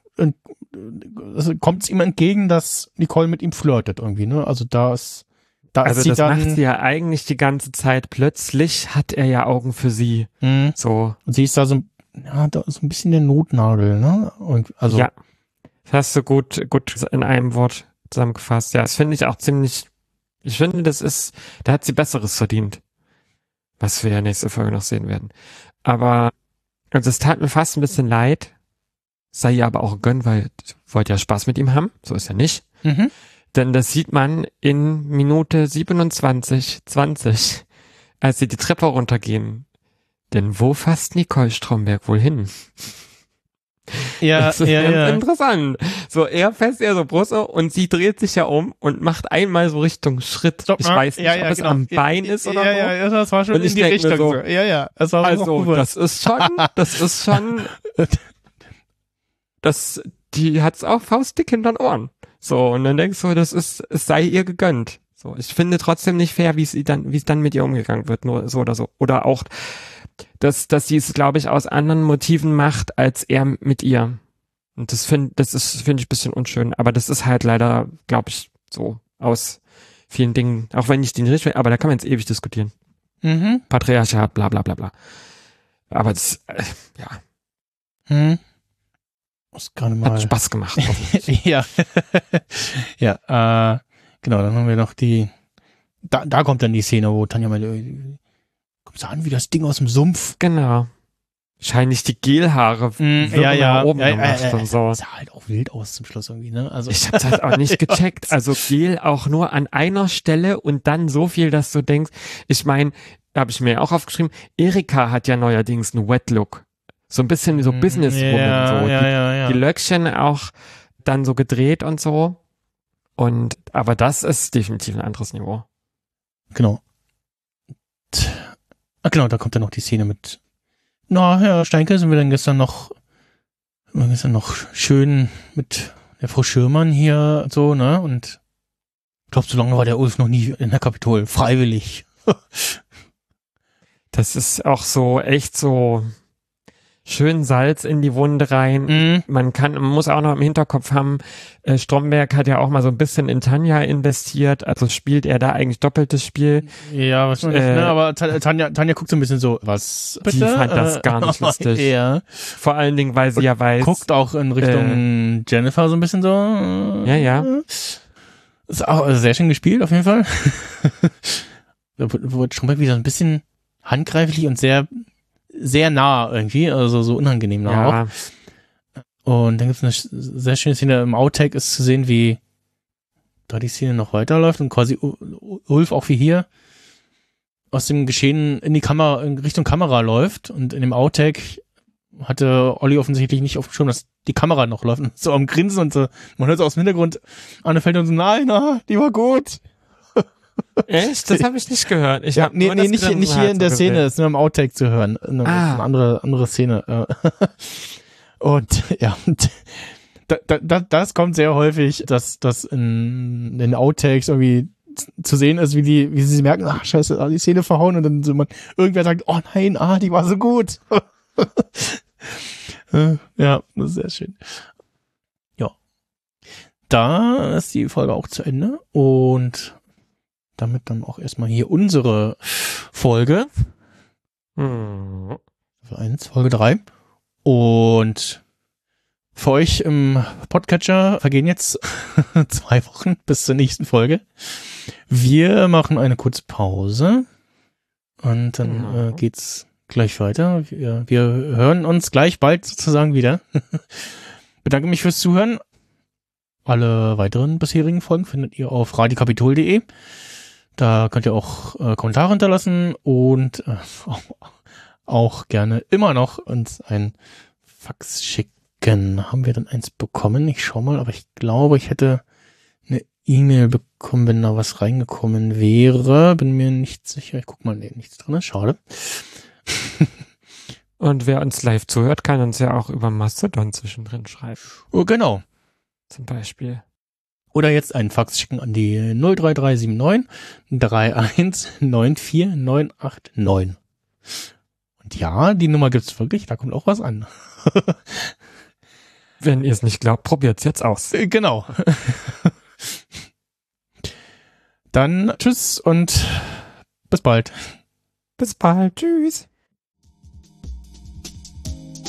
also kommt es ihm entgegen, dass Nicole mit ihm flirtet irgendwie, ne? Also da ist, da also ist sie das dann, macht sie ja eigentlich die ganze Zeit. Plötzlich hat er ja Augen für sie. Mhm. So, und sie ist da so, ja, da ist so ein bisschen der Notnagel, ne? Und, also, ja. Das hast du gut, gut in einem Wort zusammengefasst. Ja, das finde ich auch ziemlich, ich finde, das ist, da hat sie Besseres verdient. Was wir ja nächste Folge noch sehen werden. Aber, also es tat mir fast ein bisschen leid. Sei ihr aber auch gönn, weil ich wollte ja Spaß mit ihm haben. So ist ja nicht. Mhm. Denn das sieht man in Minute 27, 20, als sie die Treppe runtergehen. Denn wo fasst Nicole Stromberg wohl hin? Ja, das ist ja, ganz ja. interessant. So, er fässt ihr so Brust und sie dreht sich ja um und macht einmal so Richtung Schritt. Stopp, ich weiß nicht, ja, ja, ob es genau. am Bein ist oder ja, so. Ja, ja, das war schon Und in ich die Richtung so. Ja, ja, das war Also, das ist schon, [laughs] das ist schon, das, die hat's auch faustdick hinter den Ohren. So, und dann denkst du, das ist, es sei ihr gegönnt. So, ich finde trotzdem nicht fair, wie sie dann, wie es dann mit ihr umgegangen wird, nur so oder so. Oder auch, dass, dass sie es, glaube ich, aus anderen Motiven macht, als er mit ihr. Und das finde, das ist, finde ich ein bisschen unschön. Aber das ist halt leider, glaube ich, so aus vielen Dingen, auch wenn ich nicht richtig, aber da kann man jetzt ewig diskutieren. Mhm. Patriarchat, bla, bla, bla, bla. Aber das, äh, ja, Hm. Muss gerade mal. hat Spaß gemacht. [laughs] ja. ja, äh, genau, dann haben wir noch die, da, da kommt dann die Szene, wo Tanja meinte, kommst du an wie das Ding aus dem Sumpf? genau. Wahrscheinlich die Gelhaare Mm, ja, ja, oben ja, ja, gemacht ja, und so. Das sah halt auch wild aus zum Schluss irgendwie, ne? Also, Ich hab's halt auch nicht [laughs] gecheckt. Also Gel auch nur an einer Stelle und dann so viel, dass du denkst, ich meine, habe ich mir auch aufgeschrieben, Erika hat ja neuerdings einen Wet Look. So ein bisschen so Mm, Businesswoman, ja, so. ja, die, ja, ja. die Löckchen auch dann so gedreht und so. Und, aber das ist definitiv ein anderes Niveau. Genau. Ah, genau, da kommt dann noch die Szene mit. Na, Herr Steinke, sind wir dann gestern noch, wir gestern noch schön mit der Frau Schirmann hier so, ne? Und ich glaube, so lange war der Ulf noch nie in der Kapitol. Freiwillig. [laughs] Das ist auch so echt so schön Salz in die Wunde rein. Mhm. Man kann, man muss auch noch im Hinterkopf haben, äh, Stromberg hat ja auch mal so ein bisschen in Tanja investiert, also spielt er da eigentlich doppeltes Spiel. Ja, was man Äh, ne? Aber Ta- Tanja, Tanja guckt so ein bisschen so, was? Die fand das gar nicht [laughs] lustig. ja. Vor allen Dingen, weil sie ja weiß. Guckt auch in Richtung Jennifer so ein bisschen so. Ja, ja. Ist auch also sehr schön gespielt, auf jeden Fall. [laughs] wurde Stromberg wieder so ein bisschen handgreiflich und sehr, sehr nah irgendwie, also so unangenehm nah ja, auch. Und dann gibt es eine sehr schöne Szene im Outtake, ist zu sehen, wie da die Szene noch weiterläuft und quasi Ulf auch wie hier aus dem Geschehen in die Kamera, in Richtung Kamera läuft und in dem Outtake hatte Olli offensichtlich nicht auf dem Schirm, dass die Kamera noch läuft und so am Grinsen und so. Man hört so aus dem Hintergrund, Anne fällt und so, nein, na, die war gut. Echt? Das habe ich nicht gehört. Ich Ja, nee, nee, das nicht, Grinsen nicht hier in der. Szene, ist nur im Outtake zu hören. Eine, Ah. eine andere, andere Szene. äh. [laughs] Und ja, da, da, da, das kommt sehr häufig, dass das in, in den Outtakes irgendwie zu sehen ist, wie die, wie sie merken, ach scheiße, ah, die Szene verhauen und dann so man, irgendwer sagt, oh nein, ah, die war so gut. [laughs] Äh, ja, das ist sehr schön. Ja. Da ist die Folge auch zu Ende und damit dann auch erstmal hier unsere Folge. Hm. Folge 1, Folge 3. Und für euch im Podcatcher vergehen jetzt [laughs] zwei Wochen bis zur nächsten Folge. Wir machen eine kurze Pause und dann Ja. äh, geht's gleich weiter. Wir, wir hören uns gleich bald sozusagen wieder. [laughs] Bedanke mich fürs Zuhören. Alle weiteren bisherigen Folgen findet ihr auf radiokapitol.de. Da könnt ihr auch äh, Kommentare hinterlassen und äh, [laughs] auch gerne immer noch uns ein Fax schicken. Haben wir denn eins bekommen? Ich schau mal, aber ich glaube, ich hätte eine E-Mail bekommen, wenn da was reingekommen wäre. Bin mir nicht sicher. Ich guck mal, nee, nichts drin ist. Schade. [laughs] Und wer uns live zuhört, kann uns ja auch über Mastodon zwischendrin schreiben. Oh, genau. Zum Beispiel. Oder jetzt einen Fax schicken an die 03379 3194989. Und ja, die Nummer gibt's wirklich, da kommt auch was an. [laughs] Wenn ihr es nicht glaubt, probiert's jetzt aus. Äh, Genau. Dann tschüss und bis bald. Bis bald. Tschüss.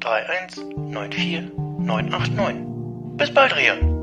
3194 989. Bis bald, Rian.